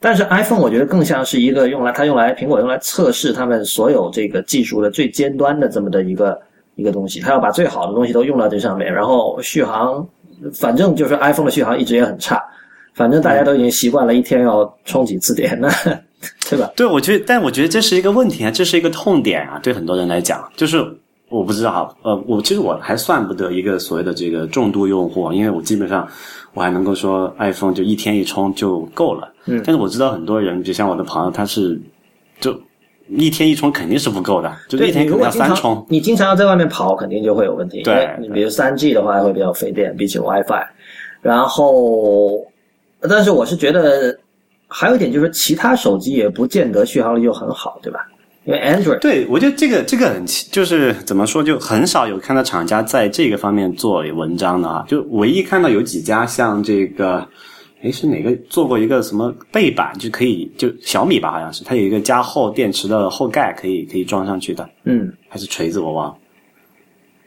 但是 iPhone 我觉得更像是一个用来它用来苹果用来测试他们所有这个技术的最尖端的这么的一个一个东西，它要把最好的东西都用到这上面，然后续航。反正就是 iPhone 的续航一直也很差，反正大家都已经习惯了一天要充几次电，那 (laughs) 对吧？
对，我觉得，但我觉得这是一个问题啊，这是一个痛点啊，对很多人来讲，就是我不知道，呃，我其实我还算不得一个所谓的这个重度用户，因为我基本上我还能够说 iPhone 就一天一充就够了，嗯，但是我知道很多人，就像我的朋友，他是就。一天一充肯定是不够的，就一天可能要三充。
你经常要在外面跑，肯定就会有问题。
对，
你比如三 G 的话会比较费电，比起 WiFi。然后，但是我是觉得还有一点就是，其他手机也不见得续航力就很好，对吧？因为 Android。
对，我觉得这个这个很就是怎么说，就很少有看到厂家在这个方面做文章的啊。就唯一看到有几家像这个。诶，是哪个做过一个什么背板就可以就小米吧，好像是它有一个加厚电池的后盖，可以可以装上去的。
嗯，
还是锤子我忘了，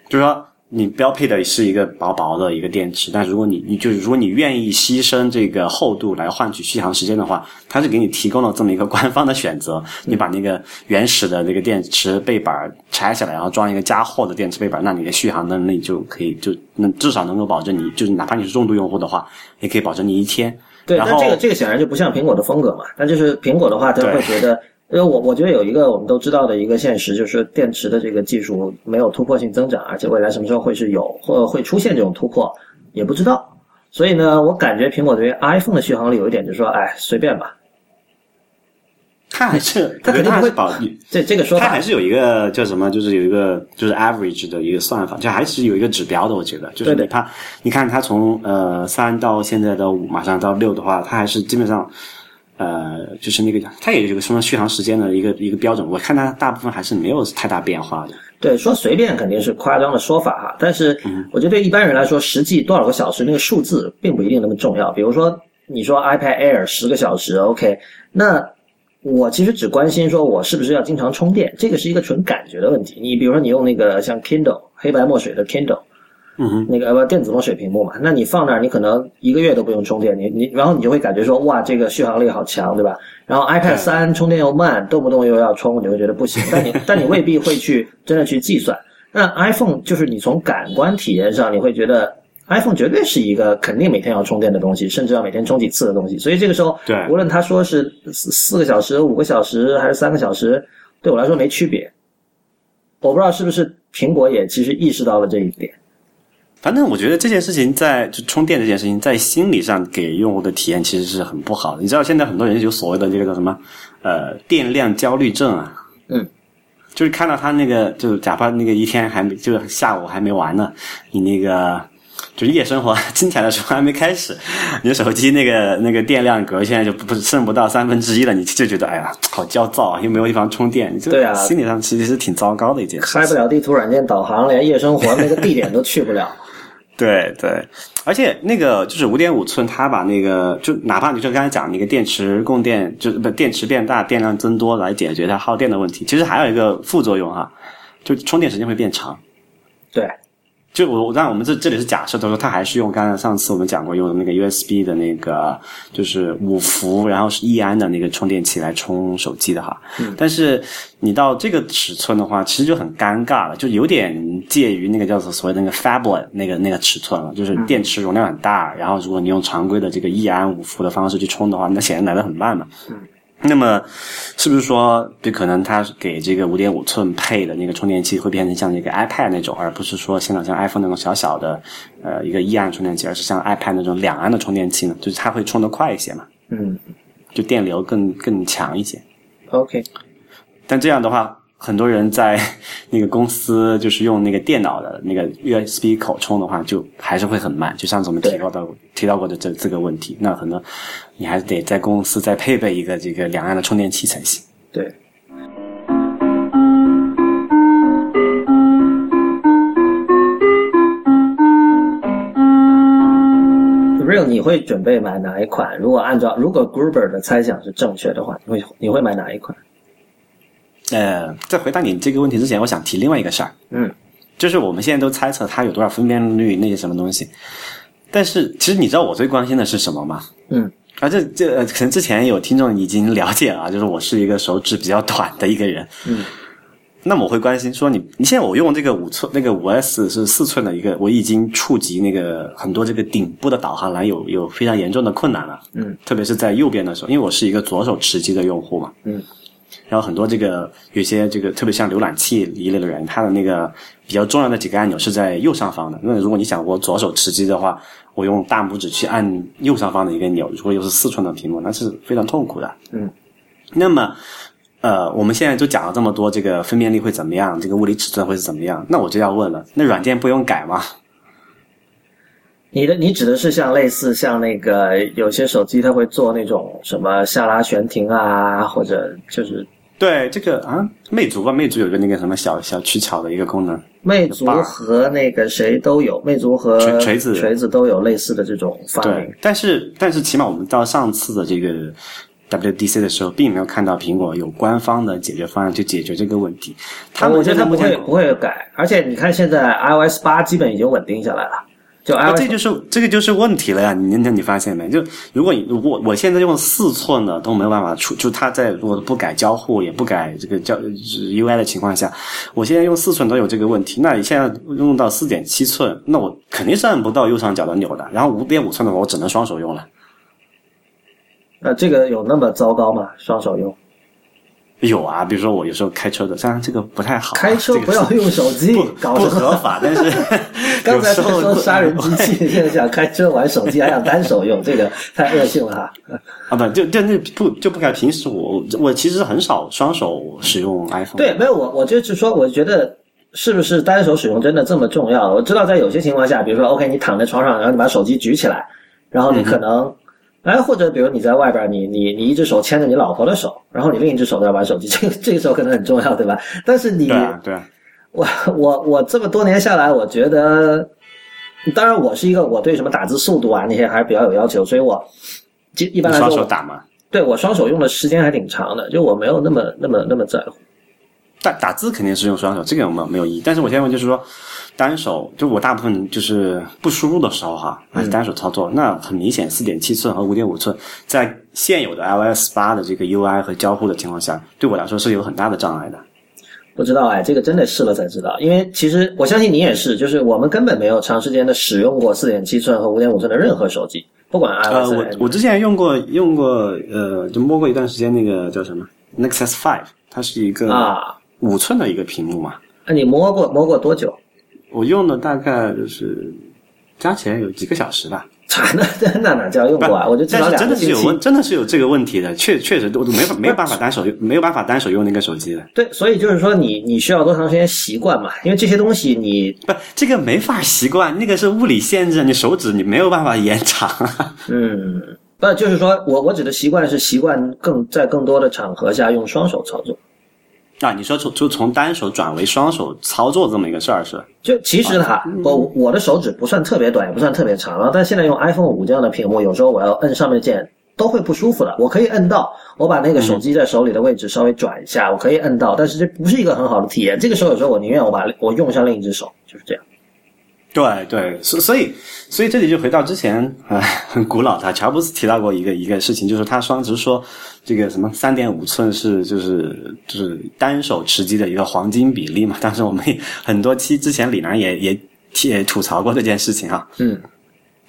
就是说。你标配的是一个薄薄的一个电池，但如果你你就是如果你愿意牺牲这个厚度来换取续航时间的话，它是给你提供了这么一个官方的选择。你把那个原始的那个电池背板拆下来，然后装一个加厚的电池背板，那你的续航能力就可以就能至少能够保证你就是哪怕你是重度用户的话，也可以保证你一天。
对，那这个这个显然就不像苹果的风格嘛。但就是苹果的话，他会觉得。因为我我觉得有一个我们都知道的一个现实，就是电池的这个技术没有突破性增长，而且未来什么时候会是有或会出现这种突破也不知道。所以呢，我感觉苹果对于 iPhone 的续航力有一点，就是说，哎，随便吧。
它还是 (laughs)
它肯定会
保
这这个说法，
它还是有一个叫什么，就是有一个就是 average 的一个算法，就还是有一个指标的。我觉得，就是它，你看它从呃三到现在的五，马上到六的话，它还是基本上。呃，就是那个，它也有个什么续航时间的一个一个标准，我看它大部分还是没有太大变化的。
对，说随便肯定是夸张的说法哈，但是我觉得对一般人来说，实际多少个小时那个数字并不一定那么重要。比如说，你说 iPad Air 十个小时，OK，那我其实只关心说我是不是要经常充电，这个是一个纯感觉的问题。你比如说，你用那个像 Kindle 黑白墨水的 Kindle。
嗯，
那个呃不电子墨水屏幕嘛，那你放那儿，你可能一个月都不用充电，你你然后你就会感觉说哇，这个续航力好强，对吧？然后 iPad 三充电又慢，动不动又要充，你会觉得不行。但你 (laughs) 但你未必会去真的去计算。那 iPhone 就是你从感官体验上，你会觉得 iPhone 绝对是一个肯定每天要充电的东西，甚至要每天充几次的东西。所以这个时候，
对，
无论他说是四四个小时、五个小时还是三个小时，对我来说没区别。我不知道是不是苹果也其实意识到了这一点。
反正我觉得这件事情在就充电这件事情，在心理上给用户的体验其实是很不好的。你知道现在很多人有所谓的这个叫什么呃电量焦虑症啊，
嗯，
就是看到他那个就哪怕那个一天还没就是下午还没完呢，你那个就是夜生活精彩的时候还没开始，你的手机那个那个电量格现在就不不剩不到三分之一了，你就觉得哎呀好焦躁啊，又没有地方充电，你就
对啊
心理上其实是挺糟糕的一件事情。
开不了地图软件导航，连夜生活那个地点都去不了。
对对，而且那个就是五点五寸，它把那个就哪怕你就刚才讲那个电池供电，就是不电池变大，电量增多来解决它耗电的问题，其实还有一个副作用哈，就充电时间会变长。
对，
就我我当然我们这这里是假设，他说他还是用刚才上次我们讲过用的那个 USB 的那个就是五伏，然后是易安的那个充电器来充手机的哈。
嗯
但是你到这个尺寸的话，其实就很尴尬了，就有点介于那个叫做所谓的那个 phablet 那个那个尺寸了，就是电池容量很大，然后如果你用常规的这个易安五伏的方式去充的话，那显然来的很慢嘛。那么，是不是说，就可能它给这个五点五寸配的那个充电器会变成像这个 iPad 那种，而不是说现在像 iPhone 那种小小的呃一个一安充电器，而是像 iPad 那种两安的充电器呢？就是它会充得快一些嘛，
嗯
就电流更更强一些。
，OK，
但这样的话，很多人在那个公司就是用那个电脑的那个 USB 口充的话，就还是会很慢。就上次我们提到到提到过的这这个问题，那可能你还是得在公司再配备一个这个两岸的充电器才行。
对。Real，你会准备买哪一款？如果按照如果 Gruber 的猜想是正确的话，你会你会买哪一款？
呃，在回答你这个问题之前，我想提另外一个事儿，
嗯，
就是我们现在都猜测它有多少分辨率那些什么东西，但是其实你知道我最关心的是什么吗？
嗯，
啊，这这呃可能之前有听众已经了解了啊，就是我是一个手指比较短的一个人，
嗯，
那么我会关心说你你现在我用这个五寸那个五 S 是四寸的一个，我已经触及那个很多这个顶部的导航栏有有非常严重的困难了，
嗯，
特别是在右边的时候，因为我是一个左手持机的用户嘛，
嗯，
然后很多这个有些这个特别像浏览器一类的人，他的那个比较重要的几个按钮是在右上方的。那如果你想我左手持机的话，我用大拇指去按右上方的一个钮，如果又是四寸的屏幕，那是非常痛苦的。
嗯，
那么。呃，我们现在就讲了这么多，这个分辨率会怎么样？这个物理尺寸会是怎么样？那我就要问了，那软件不用改吗？
你的你指的是像类似像那个有些手机它会做那种什么下拉悬停啊，或者就是
对这个啊，魅族吧，魅族有个那个什么小小取巧的一个功能，
魅族和那个谁都有，魅族和
锤锤子
锤子都有类似的这种发明
对。，但是但是起码我们到上次的这个 WDC 的时候，并没有看到苹果有官方的解决方案去解决这个问题。他们
我觉得它不会不会改，而且你看现在 iOS 八基本已经稳定下来了，就
啊这就是这个就是问题了呀！你你你发现没？就如果你如果我现在用四寸的都没有办法出，就它在如果不改交互也不改这个交 UI 的情况下，我现在用四寸都有这个问题。那你现在用到四点七寸，那我肯定是按不到右上角的钮的。然后五点五寸的话，我只能双手用了。
那，这个有那么糟糕吗？双手用？
有啊，比如说我有时候开车的，当然这个不太好啊、
开车不要用手机
不，
搞？
不合法，但是 (laughs)
刚才才
有时候
说杀人机器，(laughs) 现在想开车玩手机，还想单手用，这个太恶性了哈。
啊不就就那不就不敢平时我我其实很少双手使用 iPhone。
对，没有我，我就是说，我觉得是不是单手使用真的这么重要？我知道在有些情况下，比如说，OK，你躺在床上，然后你把手机举起来，然后你可能，哎，或者比如你在外边，你你你一只手牵着你老婆的手，然后你另一只手在玩手机，这个这个时候可能很重要，对吧？但是你
对啊对啊，
我我我这么多年下来，我觉得，当然我是一个我对什么打字速度啊那些还是比较有要求，所以我一一般来说我，
手打嘛。
对我双手用的时间还挺长的，就我没有那么那么那么在乎。
打打字肯定是用双手，这个没有没有意义。但是我现在问就是说，单手就我大部分就是不输入的时候哈，还是单手操作。那很明显，四点七寸和五点五寸在现有的 iOS 八的这个 UI 和交互的情况下，对我来说是有很大的障碍的。
不知道哎，这个真得试了才知道。因为其实我相信你也是，就是我们根本没有长时间的使用过四点七寸和五点五寸的任何手机，不管 iOS
呃，我我之前用过用过呃，就摸过一段时间那个叫什么 Nexus Five，它是一个
啊，
五寸的一个屏幕嘛。
那你摸过摸过多久？
我用了大概就是加起来有几个小时吧。(laughs)
那那那哪叫用过啊？我就至少
但是真
两个星期
的是有问，。真的是有这个问题的，确确实我都没法没有办法单手用，没有办法单手用那个手机的。
对，所以就是说你你需要多长时间习惯嘛？因为这些东西你
不，这个没法习惯，那个是物理限制，你手指你没有办法延长。(laughs)
嗯，不就是说我我指的习惯是习惯更在更多的场合下用双手操作。
啊，你说从就从单手转为双手操作这么一个事儿是？
就其实哈，我我的手指不算特别短，也不算特别长啊，但现在用 iPhone 五这样的屏幕，有时候我要摁上面键都会不舒服的。我可以摁到，我把那个手机在手里的位置稍微转一下，我可以摁到，但是这不是一个很好的体验。这个时候有时候我宁愿我把我用上另一只手，就是这样。
对对，所所以所以这里就回到之前啊、呃 (laughs) 很古老的乔布斯提到过一个一个事情，就是他双直说这个什么三点五寸是就是就是单手持机的一个黄金比例嘛。当时我们也很多期之前李楠也也也也吐槽过这件事情啊。
嗯，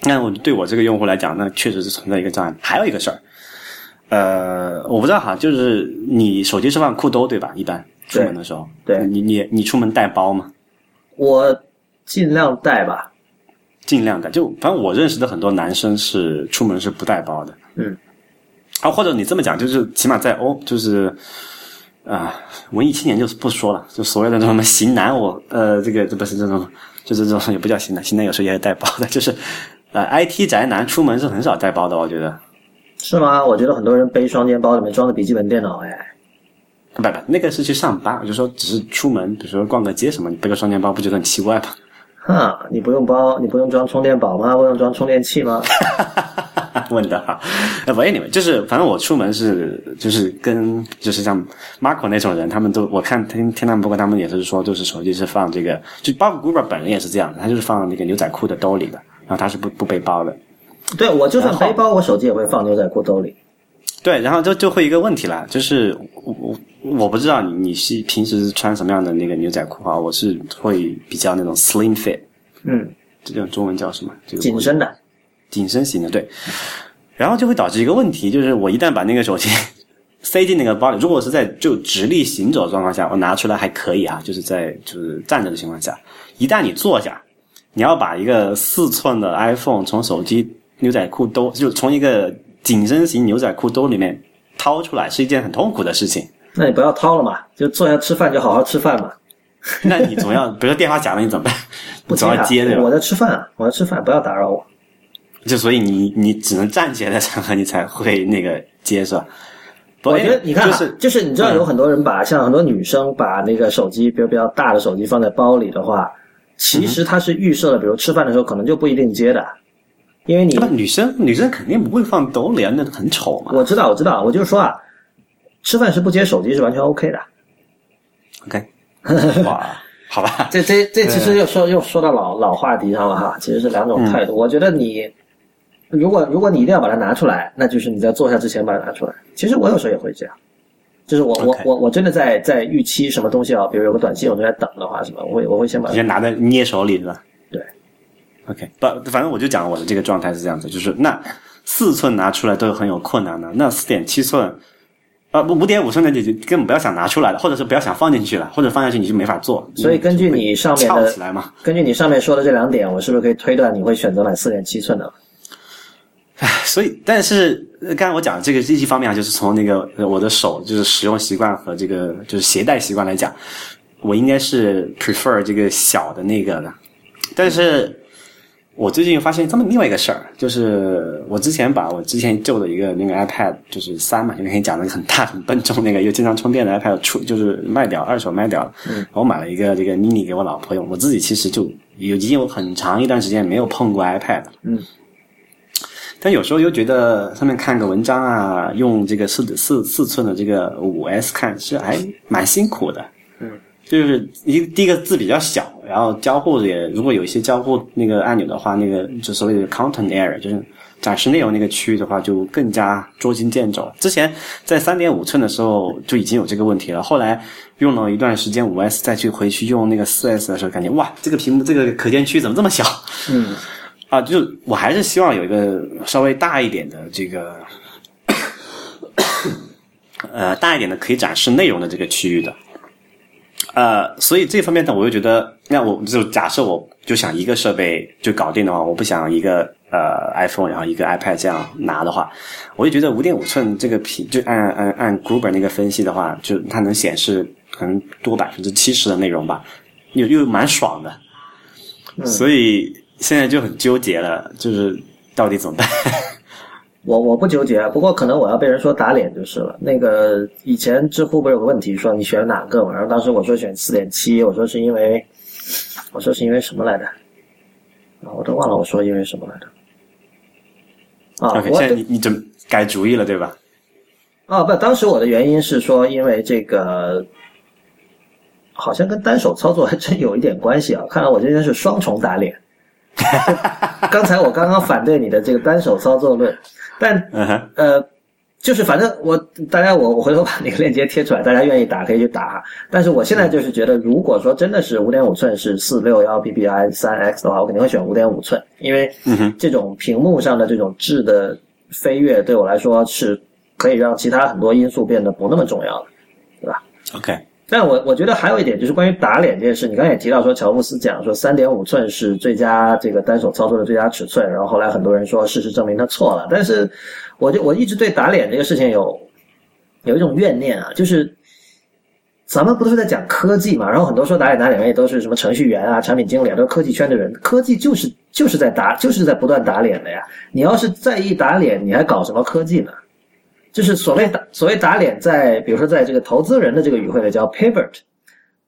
那我对我这个用户来讲，那确实是存在一个障碍。还有一个事儿，呃，我不知道哈，就是你手机是放裤兜对吧？一般出门的时候，
对
你你你出门带包吗？
我尽量带吧。
尽量带。就反正我认识的很多男生是出门是不带包的。
嗯。
啊，或者你这么讲，就是起码在欧，就是啊、文艺青年就是不说了，就所谓的什么型男，我呃，这个这不是这种，就是这种也不叫型男，型男有时候也是带包的，就是呃，IT 宅男出门是很少带包的，我觉得。
是吗？我觉得很多人背双肩包，里面装的笔记本电脑，哎，
不不，那个是去上班，我就说只是出门，比如说逛个街什么，你背个双肩包，不觉得很奇怪吗？
哈，你不用包，你不用装充电宝吗？不用装充电器吗？(laughs)
问的哈，呃，不，anyway，就是反正我出门是就是跟就是像 Marco 那种人，他们都我看听听他们，不过他们也是说，就是手机是放这个，就包括 Google 本人也是这样的，他就是放那个牛仔裤的兜里的，然后他是不不背包的。
对我就算背包，我手机也会放牛仔裤兜里。
对，然后就就会一个问题了，就是我我我不知道你你是平时穿什么样的那个牛仔裤啊？我是会比较那种 slim fit，
嗯，
这种中文叫什么？这个
紧身的。
紧身型的，对。然后就会导致一个问题，就是我一旦把那个手机塞进那个包里，如果是在就直立行走的状况下，我拿出来还可以啊，就是在就是站着的情况下，一旦你坐下，你要把一个四寸的 iPhone 从手机牛仔裤兜，就从一个紧身型牛仔裤兜里面掏出来，是一件很痛苦的事情。
那你不要掏了嘛，就坐下吃饭就好好吃饭嘛。(laughs)
那你总要，比如说电话响了，你怎么办？
不
你总要接对吧
我？在吃饭啊，我在吃饭，不要打扰我。
就所以你你只能站起来的场合，你才会那个接是吧？
我觉得你看啊，
就是
就是你知道有很多人把像很多女生把那个手机，比如比较大的手机放在包里的话，其实它是预设了，比如吃饭的时候可能就不一定接的，因为你
那女生女生肯定不会放兜里啊，那很丑嘛。
我知道我知道，我就是说啊，吃饭时不接手机是完全 OK 的。
OK，(laughs) 哇，好吧，
这这这其实又说又说到老老话题上了哈，其实是两种态度。我觉得你如果如果你一定要把它拿出来，那就是你在坐下之前把它拿出来。其实我有时候也会这样，就是我我我我真的在在预期什么东西啊，比如有个短信我正在等的话，什么我会我会先把
先拿在捏手里是吧？
对。
OK，不，反正我就讲我的这个状态是这样子，就是那四寸拿出来都很有困难的，那四点七寸。啊，不，五点五寸的你就根本不要想拿出来了，或者是不要想放进去了，或者放下去你就没法做。
所以根据你上面
翘
的
起来嘛，
根据你上面说的这两点，我是不是可以推断你会选择买四点七寸的？
所以，但是呃刚才我讲的这个这一方面啊，就是从那个呃我的手就是使用习惯和这个就是携带习惯来讲，我应该是 prefer 这个小的那个的。但是我最近发现这么另外一个事儿，就是我之前把我之前旧的一个那个 iPad 就是三嘛，就跟你讲那个很大很笨重那个又经常充电的 iPad 出就是卖掉，二手卖掉了。嗯，我买了一个这个 mini 给我老婆用，我自己其实就有已经有很长一段时间没有碰过 iPad 了。
嗯。
但有时候又觉得上面看个文章啊，用这个四四四寸的这个五 S 看是还蛮辛苦的。
嗯，
就是一第一个字比较小，然后交互也如果有一些交互那个按钮的话，那个就所谓的 content area，就是展示内容那个区域的话，就更加捉襟见肘。之前在三点五寸的时候就已经有这个问题了，后来用了一段时间五 S，再去回去用那个四 S 的时候，感觉哇，这个屏幕这个可见区怎么这么小？
嗯，
啊，就我还是希望有一个稍微大一点的这个，呃，大一点的可以展示内容的这个区域的。呃，所以这方面呢，我就觉得，那我就假设我就想一个设备就搞定的话，我不想一个呃 iPhone 然后一个 iPad 这样拿的话，我就觉得五点五寸这个屏，就按按按 Gruber 那个分析的话，就它能显示可能多百分之七十的内容吧，又又蛮爽的，所以现在就很纠结了，就是到底怎么办？
我我不纠结，不过可能我要被人说打脸就是了。那个以前知乎不是有个问题说你选哪个嘛？然后当时我说选四点七，我说是因为，我说是因为什么来着？啊，我都忘了我说因为什么来着。啊，
现在你你怎么改主意了对吧？
啊不，当时我的原因是说因为这个，好像跟单手操作还 (laughs) 真有一点关系啊。看来我今天是双重打脸。(laughs) 刚才我刚刚反对你的这个单手操作论。但呃，就是反正我大家我我回头把那个链接贴出来，大家愿意打可以去打。但是我现在就是觉得，如果说真的是五点五寸是四六幺 PPI 三 X 的话，我肯定会选五点五寸，因为这种屏幕上的这种质的飞跃对我来说是可以让其他很多因素变得不那么重要的，对吧
？OK。
但我我觉得还有一点就是关于打脸这件事，你刚才也提到说乔布斯讲说三点五寸是最佳这个单手操作的最佳尺寸，然后后来很多人说事实证明他错了。但是，我就我一直对打脸这个事情有有一种怨念啊，就是咱们不都是在讲科技嘛，然后很多说打脸打脸也都是什么程序员啊、产品经理啊，都是科技圈的人，科技就是就是在打就是在不断打脸的呀。你要是在意打脸，你还搞什么科技呢？就是所谓打所谓打脸，在比如说在这个投资人的这个语汇里叫 pivot。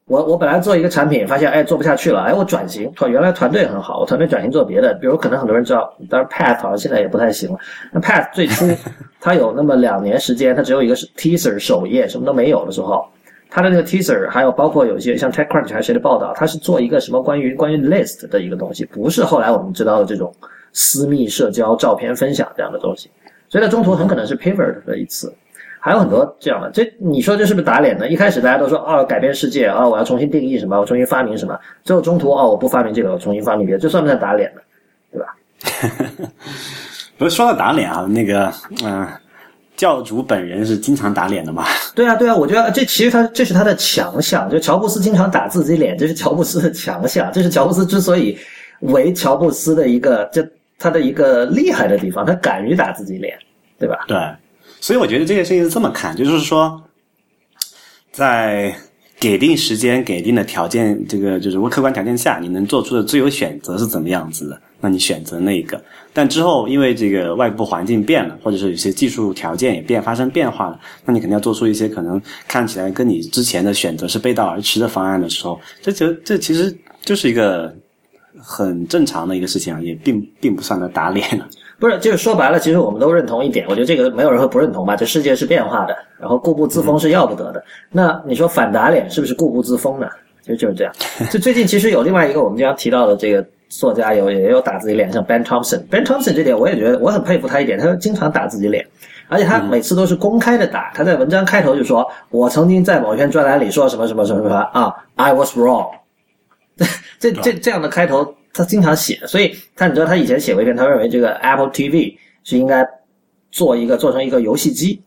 我我本来做一个产品，发现哎做不下去了，哎我转型，团原来团队很好，我团队转型做别的。比如可能很多人知道，当然 Path 好像现在也不太行了。那 Path 最初 (laughs) 它有那么两年时间，它只有一个是 teaser 首页，什么都没有的时候，它的那个 teaser 还有包括有些像 TechCrunch 还是谁的报道，它是做一个什么关于关于 list 的一个东西，不是后来我们知道的这种私密社交照片分享这样的东西。所以在中途很可能是 pivot 的一次，还有很多这样的。这你说这是不是打脸呢？一开始大家都说哦，改变世界啊，我要重新定义什么，我重新发明什么。最后中途哦，我不发明这个，我重新发明别的，这算不算打脸呢？对吧？(laughs)
不是说到打脸啊，那个嗯，教主本人是经常打脸的嘛？
对啊，对啊，我觉得这其实他这是他的强项，就乔布斯经常打自己脸，这是乔布斯的强项，这是乔布斯之所以为乔布斯的一个这。他的一个厉害的地方，他敢于打自己脸，对吧？
对，所以我觉得这件事情是这么看，就是说，在给定时间、给定的条件，这个就是客观条件下，你能做出的自由选择是怎么样子的？那你选择那一个。但之后因为这个外部环境变了，或者是有些技术条件也变发生变化了，那你肯定要做出一些可能看起来跟你之前的选择是背道而驰的方案的时候，这就这其实就是一个。很正常的一个事情啊，也并并不算得打脸。(laughs)
不是，就是说白了，其实我们都认同一点，我觉得这个没有人会不认同吧？这世界是变化的，然后固步自封是要不得的。那你说反打脸是不是固步自封呢？其实就是这样。(laughs) 就最近其实有另外一个我们经常提到的这个作家，有也有打自己脸，像 Ben Thompson。Ben Thompson 这点我也觉得我很佩服他一点，他经常打自己脸，而且他每次都是公开的打。他在文章开头就说：“我曾经在某一篇专栏里说什么什么什么什么啊，I was wrong。” (laughs) 这这这样的开头，他经常写，所以他你知道他以前写过一篇，他认为这个 Apple TV 是应该做一个做成一个游戏机，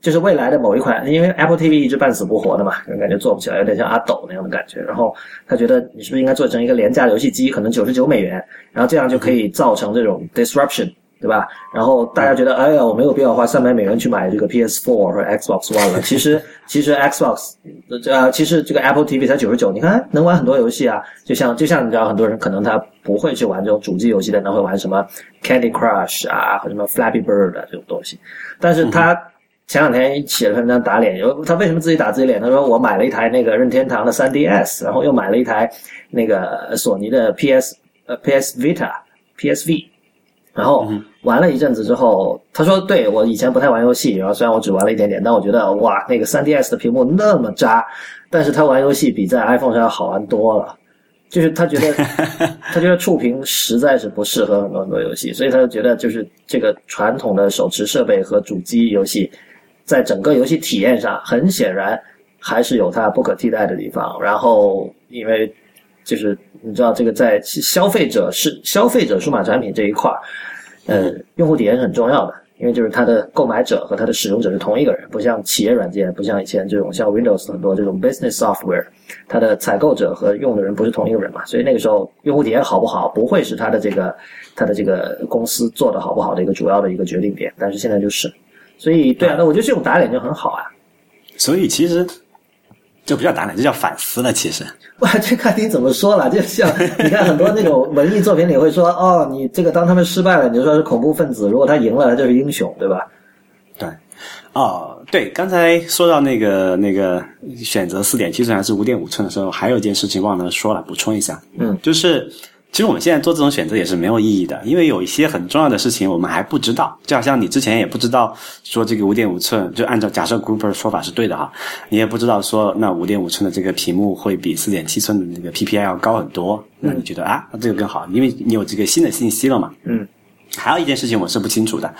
就是未来的某一款，因为 Apple TV 一直半死不活的嘛，感觉做不起来，有点像阿斗那样的感觉。然后他觉得你是不是应该做成一个廉价游戏机，可能九十九美元，然后这样就可以造成这种 disruption。对吧？然后大家觉得，哎呀，我没有必要花三百美元去买这个 PS4 和 Xbox One 了。其实，其实 Xbox，呃，其实这个 Apple TV 才九十九，你看能玩很多游戏啊。就像，就像你知道，很多人可能他不会去玩这种主机游戏的，那会玩什么 Candy Crush 啊，和什么 Flappy Bird 这种东西。但是他前两天写了篇文章打脸，有他为什么自己打自己脸？他说我买了一台那个任天堂的 3DS，然后又买了一台那个索尼的 PS，呃，PS Vita，PSV。然后玩了一阵子之后，他说：“对我以前不太玩游戏，然后虽然我只玩了一点点，但我觉得哇，那个 3DS 的屏幕那么渣，但是他玩游戏比在 iPhone 上要好玩多了。就是他觉得 (laughs) 他觉得触屏实在是不适合很多很多游戏，所以他就觉得就是这个传统的手持设备和主机游戏，在整个游戏体验上，很显然还是有它不可替代的地方。然后因为就是你知道这个在消费者是消费者数码产品这一块儿。呃，用户体验是很重要的，因为就是它的购买者和它的使用者是同一个人，不像企业软件，不像以前这种像 Windows 很多这种 business software，它的采购者和用的人不是同一个人嘛，所以那个时候用户体验好不好，不会是它的这个它的这个公司做的好不好的一个主要的一个决定点，但是现在就是，所以对啊，那我觉得这种打脸就很好啊。
所以其实这不叫打脸，这叫反思了。其实，(laughs)
哇，这看你怎么说了。就像你看很多那种文艺作品里会说，(laughs) 哦，你这个当他们失败了，你就说是恐怖分子；如果他赢了，他就是英雄，对吧？
对，哦，对，刚才说到那个那个选择四点七寸还是五点五寸的时候，还有一件事情忘了说了，补充一下，
嗯，
就是。其实我们现在做这种选择也是没有意义的，因为有一些很重要的事情我们还不知道。就好像你之前也不知道说这个五点五寸，就按照假设 Grouper 说法是对的哈，你也不知道说那五点五寸的这个屏幕会比四点七寸的那个 PPI 要高很多，那你觉得啊，这个更好，因为你有这个新的信息了嘛。
嗯。
还有一件事情我是不清楚的，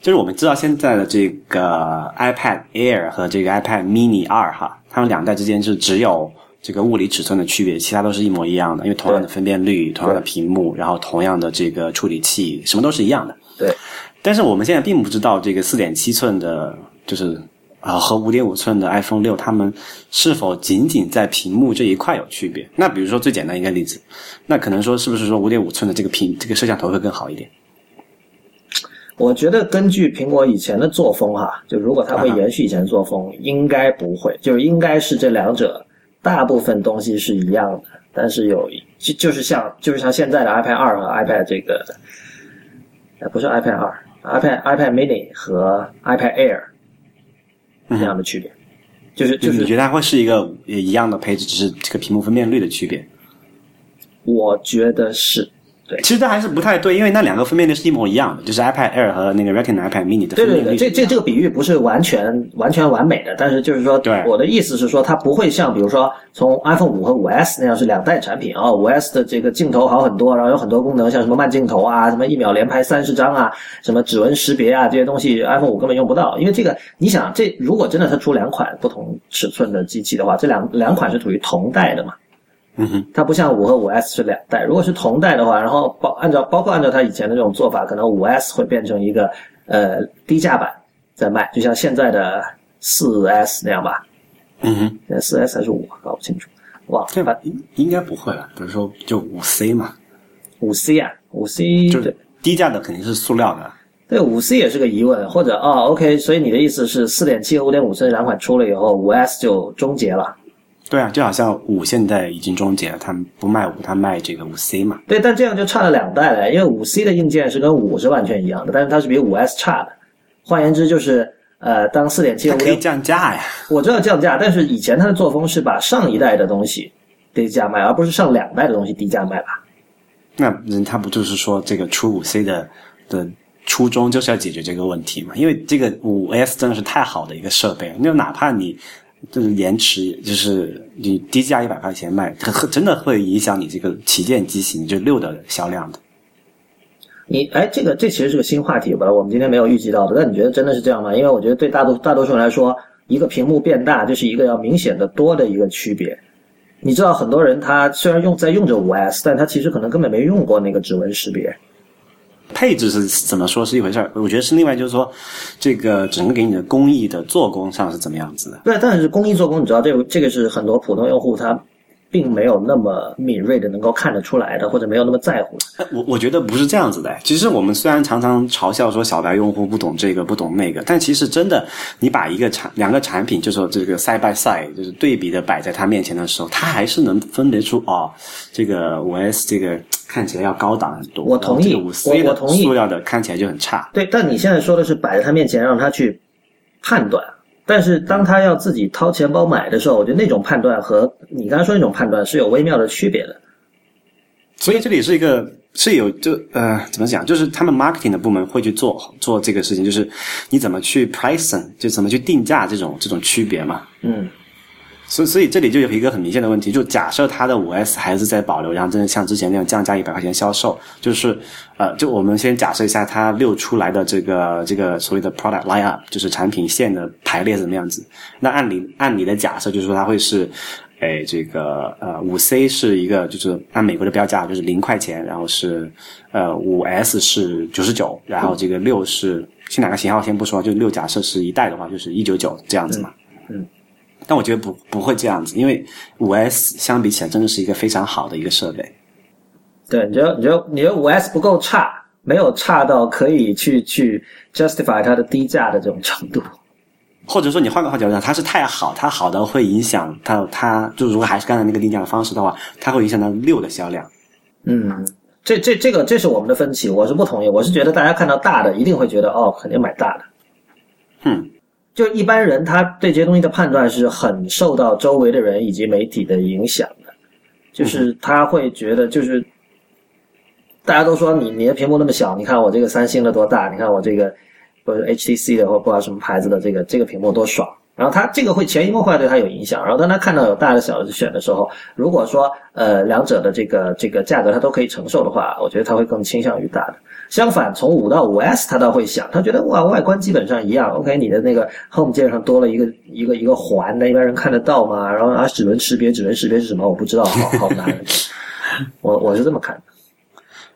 就是我们知道现在的这个 iPad Air 和这个 iPad Mini 二哈，它们两代之间是只有。这个物理尺寸的区别，其他都是一模一样的，因为同样的分辨率、同样的屏幕，然后同样的这个处理器，什么都是一样的。
对。
但是我们现在并不知道这个四点七寸的，就是啊和五点五寸的 iPhone 六，它们是否仅仅在屏幕这一块有区别？那比如说最简单一个例子，那可能说是不是说五点五寸的这个屏这个摄像头会更好一点？
我觉得根据苹果以前的作风哈，就如果它会延续以前的作风，应该不会，就是应该是这两者。大部分东西是一样的，但是有就就是像就是像现在的 iPad 二和 iPad 这个，呃，不是 iPad 二，iPad iPad Mini 和 iPad Air 这样的区别，就是就是
你觉得它会是一个一样的配置，只是这个屏幕分辨率的区别？
我觉得是。对，
其实这还是不太对，因为那两个分辨率是一模一样的，就是 iPad Air 和那个 Retina iPad Mini 的分辨率。
对对对，这这这个比喻不是完全完全完美的，但是就是说，我的意思是说，它不会像比如说从 iPhone 五和五 S 那样是两代产品啊，五 S 的这个镜头好很多，然后有很多功能，像什么慢镜头啊，什么一秒连拍三十张啊，什么指纹识别啊这些东西，iPhone 五根本用不到，因为这个你想，这如果真的它出两款不同尺寸的机器的话，这两两款是属于同代的嘛？
嗯哼，
它不像五和五 S 是两代，如果是同代的话，然后包按照包括按照它以前的这种做法，可能五 S 会变成一个呃低价版在卖，就像现在的四 S 那样吧。
嗯哼，
现在四 S 还是五，搞不清楚。哇，
对吧？应应该不会了，比如说就五 C 嘛。
五 C 啊，五 C
就是低价的肯定是塑料的。
对，五 C 也是个疑问，或者哦，OK，所以你的意思是四点七和五点五寸两款出了以后，五 S 就终结了。
对啊，就好像五现在已经终结了，他们不卖五，他卖这个五 C 嘛。
对，但这样就差了两代了，因为五 C 的硬件是跟五是完全一样的，但是它是比五 S 差的。换言之，就是呃，当四点七
可以降价呀。
我知道降价，但是以前它的作风是把上一代的东西低价卖，而不是上两代的东西低价卖吧？
那人他不就是说这个出五 C 的的初衷就是要解决这个问题嘛？因为这个五 S 真的是太好的一个设备了，就哪怕你。就是延迟，就是你低价一百块钱卖，它真的会影响你这个旗舰机型就六的销量的。
你哎，这个这其实是个新话题吧？我们今天没有预计到的。那你觉得真的是这样吗？因为我觉得对大多大多数人来说，一个屏幕变大就是一个要明显的多的一个区别。你知道，很多人他虽然用在用着五 S，但他其实可能根本没用过那个指纹识别。
配置是怎么说是一回事儿，我觉得是另外就是说，这个整个给你的工艺的做工上是怎么样子的？
对，但是工艺做工，你知道这个这个是很多普通用户他。并没有那么敏锐的能够看得出来的，或者没有那么在乎。
我我觉得不是这样子的。其实我们虽然常常嘲笑说小白用户不懂这个不懂那个，但其实真的，你把一个产两个产品，就说这个 side by side，就是对比的摆在他面前的时候，他还是能分别出哦，这个五 S 这个看起来要高档很多。
我同意，
五 C
的塑
料的看起来就很差。
对，但你现在说的是摆在他面前让他去判断。但是当他要自己掏钱包买的时候，我觉得那种判断和你刚才说那种判断是有微妙的区别的。
所以这里是一个是有就呃怎么讲，就是他们 marketing 的部门会去做做这个事情，就是你怎么去 pricing，就怎么去定价这种这种区别嘛。
嗯。
所以，所以这里就有一个很明显的问题，就假设它的五 S 还是在保留，然后真的像之前那样降价一百块钱销售，就是，呃，就我们先假设一下它六出来的这个这个所谓的 product lineup，就是产品线的排列怎么样子？那按理按理的假设就是说它会是哎，这个呃五 C 是一个就是按美国的标价就是零块钱，然后是呃五 S 是九十九，然后这个六是先两个型号先不说，就六假设是一代的话就是一九九这样子嘛。但我觉得不不会这样子，因为五 S 相比起来真的是一个非常好的一个设备。
对，你觉得你觉得你觉得五 S 不够差，没有差到可以去去 justify 它的低价的这种程度。
或者说你换个话角度讲，它是太好，它好的会影响它，它就如果还是刚才那个定价的方式的话，它会影响到六的销量。
嗯，这这这个这是我们的分歧，我是不同意，我是觉得大家看到大的一定会觉得哦，肯定买大的。
嗯，
就一般人他对这些东西的判断是很受到周围的人以及媒体的影响的，就是他会觉得就是大家都说你你的屏幕那么小，你看我这个三星的多大，你看我这个。或者 HTC 的或不知道什么牌子的这个这个屏幕多爽，然后他这个会潜移默化对他有影响。然后当他看到有大的小的选的时候，如果说呃两者的这个这个价格他都可以承受的话，我觉得他会更倾向于大的。相反，从五到五 S 他倒会想，他觉得哇外观基本上一样，OK 你的那个 Home 键上多了一个一个一个环那，一般人看得到吗？然后啊指纹识别，指纹识别是什么？我不知道，好 (laughs) 好难。我我是这么看的。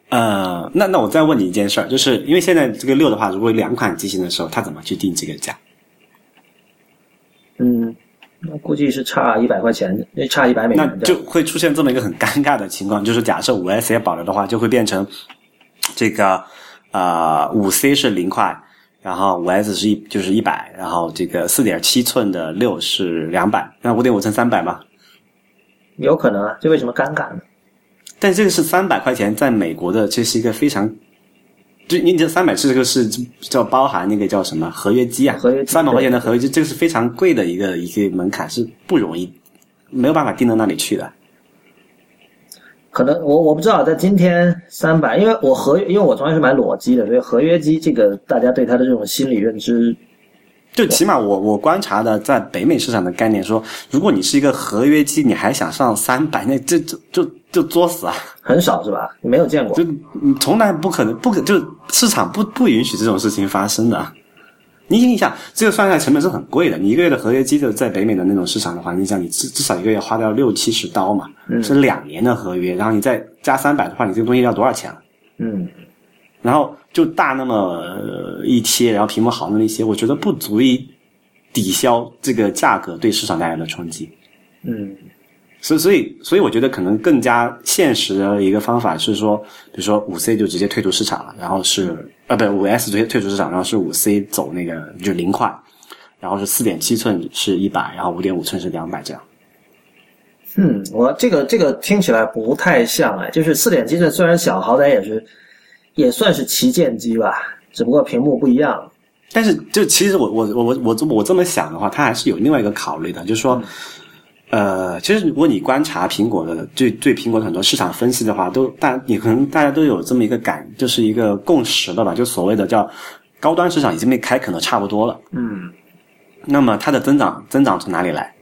呃，那那我再问你一件事儿，就是因为现在这个六的话，如果两款机型的时候，它怎么去定这个价？
嗯，那估计是差一百块钱，那差一百美元。
那就会出现这么一个很尴尬的情况，就是假设五 S 也保留的话，就会变成这个呃五 C 是零块，然后五 S 是一就是一百，然后这个四点七寸的六是两百，那五点五寸三百吗？
有可能啊，这为什么尴尬呢？
但这个是三百块钱，在美国的这是一个非常，就你这三百这个是叫包含那个叫什么合约机啊？
合约
三百块钱的合约机，这个是非常贵的一个一个门槛，是不容易，没有办法定到那里去的。
可能我我不知道，在今天三百，因为我合约，因为我从来是买裸机的，所以合约机这个大家对它的这种心理认知。
就起码我我观察的在北美市场的概念说，如果你是一个合约机，你还想上三百，那这就就就作死啊！
很少是吧？你没有见过？
就你从来不可能，不可就市场不不允许这种事情发生的。你想一下，这个算下来成本是很贵的。你一个月的合约机就在北美的那种市场的环境下，你至至少一个月花掉六七十刀嘛，是两年的合约，然后你再加三百的话，你这个东西要多少钱了？
嗯。
然后就大那么一些，然后屏幕好那么一些，我觉得不足以抵消这个价格对市场带来的冲击。
嗯，
所以所以所以我觉得可能更加现实的一个方法是说，比如说五 C 就直接退出市场了，然后是啊不五 S 直接退出市场，然后是五 C 走那个就零块，然后是四点七寸是一百，然后五点五寸是两百这样。
嗯，我这个这个听起来不太像哎，就是四点七寸虽然小，好歹也是。也算是旗舰机吧，只不过屏幕不一样。
但是，就其实我我我我我我这么想的话，它还是有另外一个考虑的，就是说，呃，其实如果你观察苹果的对对苹果的很多市场分析的话，都大你可能大家都有这么一个感，就是一个共识了吧，就所谓的叫高端市场已经被开垦的差不多了。
嗯。
那么它的增长增长从哪里来？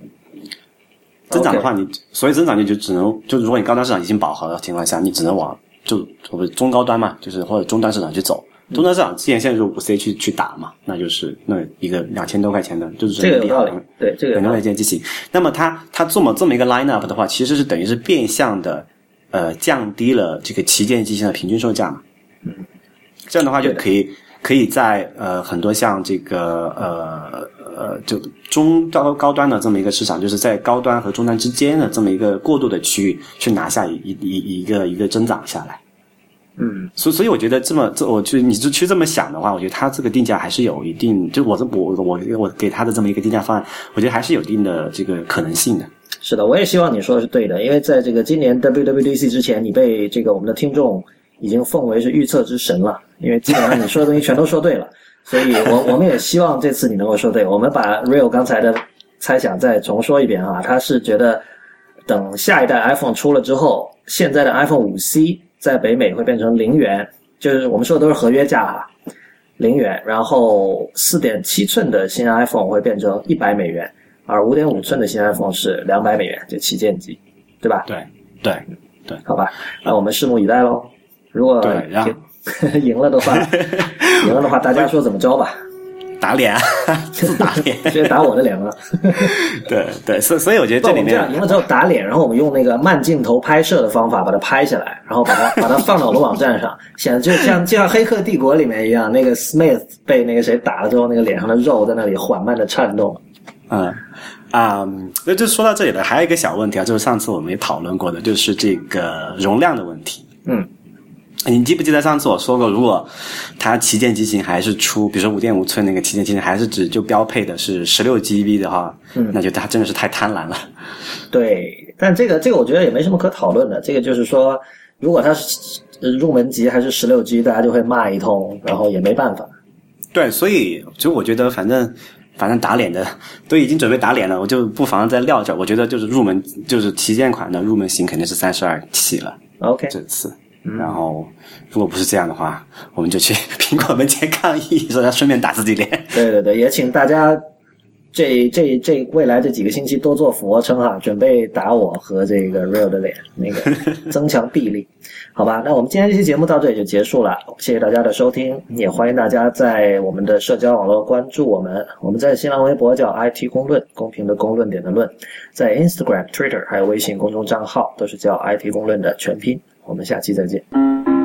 增长的话，你所以增长你就只能就如果你高端市场已经饱和的情况下，你只能往。就我们中高端嘛，就是或者中端市场去走，中端市场之前现在是五 C 去去打嘛，那就是那一个两千多块钱的，就是
这个道理，对这个
很多一件机型。那么它它这么这么一个 line up 的话，其实是等于是变相的呃降低了这个旗舰机型的平均售价嘛。
嗯，
这样的话就可以可以在呃很多像这个呃呃就中高高端的这么一个市场，就是在高端和中端之间的这么一个过渡的区域，去拿下一一一一个一个增长下来。
嗯，
所所以我觉得这么这我就你就去这么想的话，我觉得它这个定价还是有一定，就我这我我我给他的这么一个定价方案，我觉得还是有一定的这个可能性的。
是的，我也希望你说的是对的，因为在这个今年 WWDC 之前，你被这个我们的听众已经奉为是预测之神了，因为基本上你说的东西全都说对了，所以我我们也希望这次你能够说对。我们把 Real 刚才的猜想再重说一遍啊，他是觉得等下一代 iPhone 出了之后，现在的 iPhone 五 C。在北美会变成零元，就是我们说的都是合约价哈，零元。然后四点七寸的新 iPhone 会变成一百美元，而五点五寸的新 iPhone 是两百美元，就旗舰机，对吧？
对对对，
好吧，那我们拭目以待喽。如果 (laughs) 赢了的话，赢了的话，大家说怎么着吧？
打脸啊，(laughs) 自打脸，
直接打我的脸了。(laughs)
对对，所所以我觉得这里面
这样赢了之后打脸，然后我们用那个慢镜头拍摄的方法把它拍下来，然后把它 (laughs) 把它放到我们网站上，显得就像就像《黑客帝国》里面一样，那个 Smith 被那个谁打了之后，那个脸上的肉在那里缓慢的颤动。
嗯啊，那就说到这里了，还有一个小问题啊，就是上次我们也讨论过的，就是这个容量的问题。
嗯。
你记不记得上次我说过，如果它旗舰机型还是出，比如说五点五寸那个旗舰机型，还是只就标配的是十六 GB 的话，
嗯，
那就它真的是太贪婪了。
对，但这个这个我觉得也没什么可讨论的。这个就是说，如果它是入门级还是十六 G，大家就会骂一通，然后也没办法。
对，所以就我觉得，反正反正打脸的都已经准备打脸了，我就不妨再撂这。我觉得就是入门就是旗舰款的入门型肯定是三十二起了。
OK，
这次。然后，如果不是这样的话，我们就去 (laughs) 苹果门前抗议，说他顺便打自己脸。
对对对，也请大家这这这未来这几个星期多做俯卧撑哈，准备打我和这个 Real 的脸，那个 (laughs) 增强臂力，好吧？那我们今天这期节目到这里就结束了，谢谢大家的收听，也欢迎大家在我们的社交网络关注我们，我们在新浪微博叫 IT 公论，公平的公论点的论，在 Instagram、Twitter 还有微信公众账号都是叫 IT 公论的全拼。我们下期再见。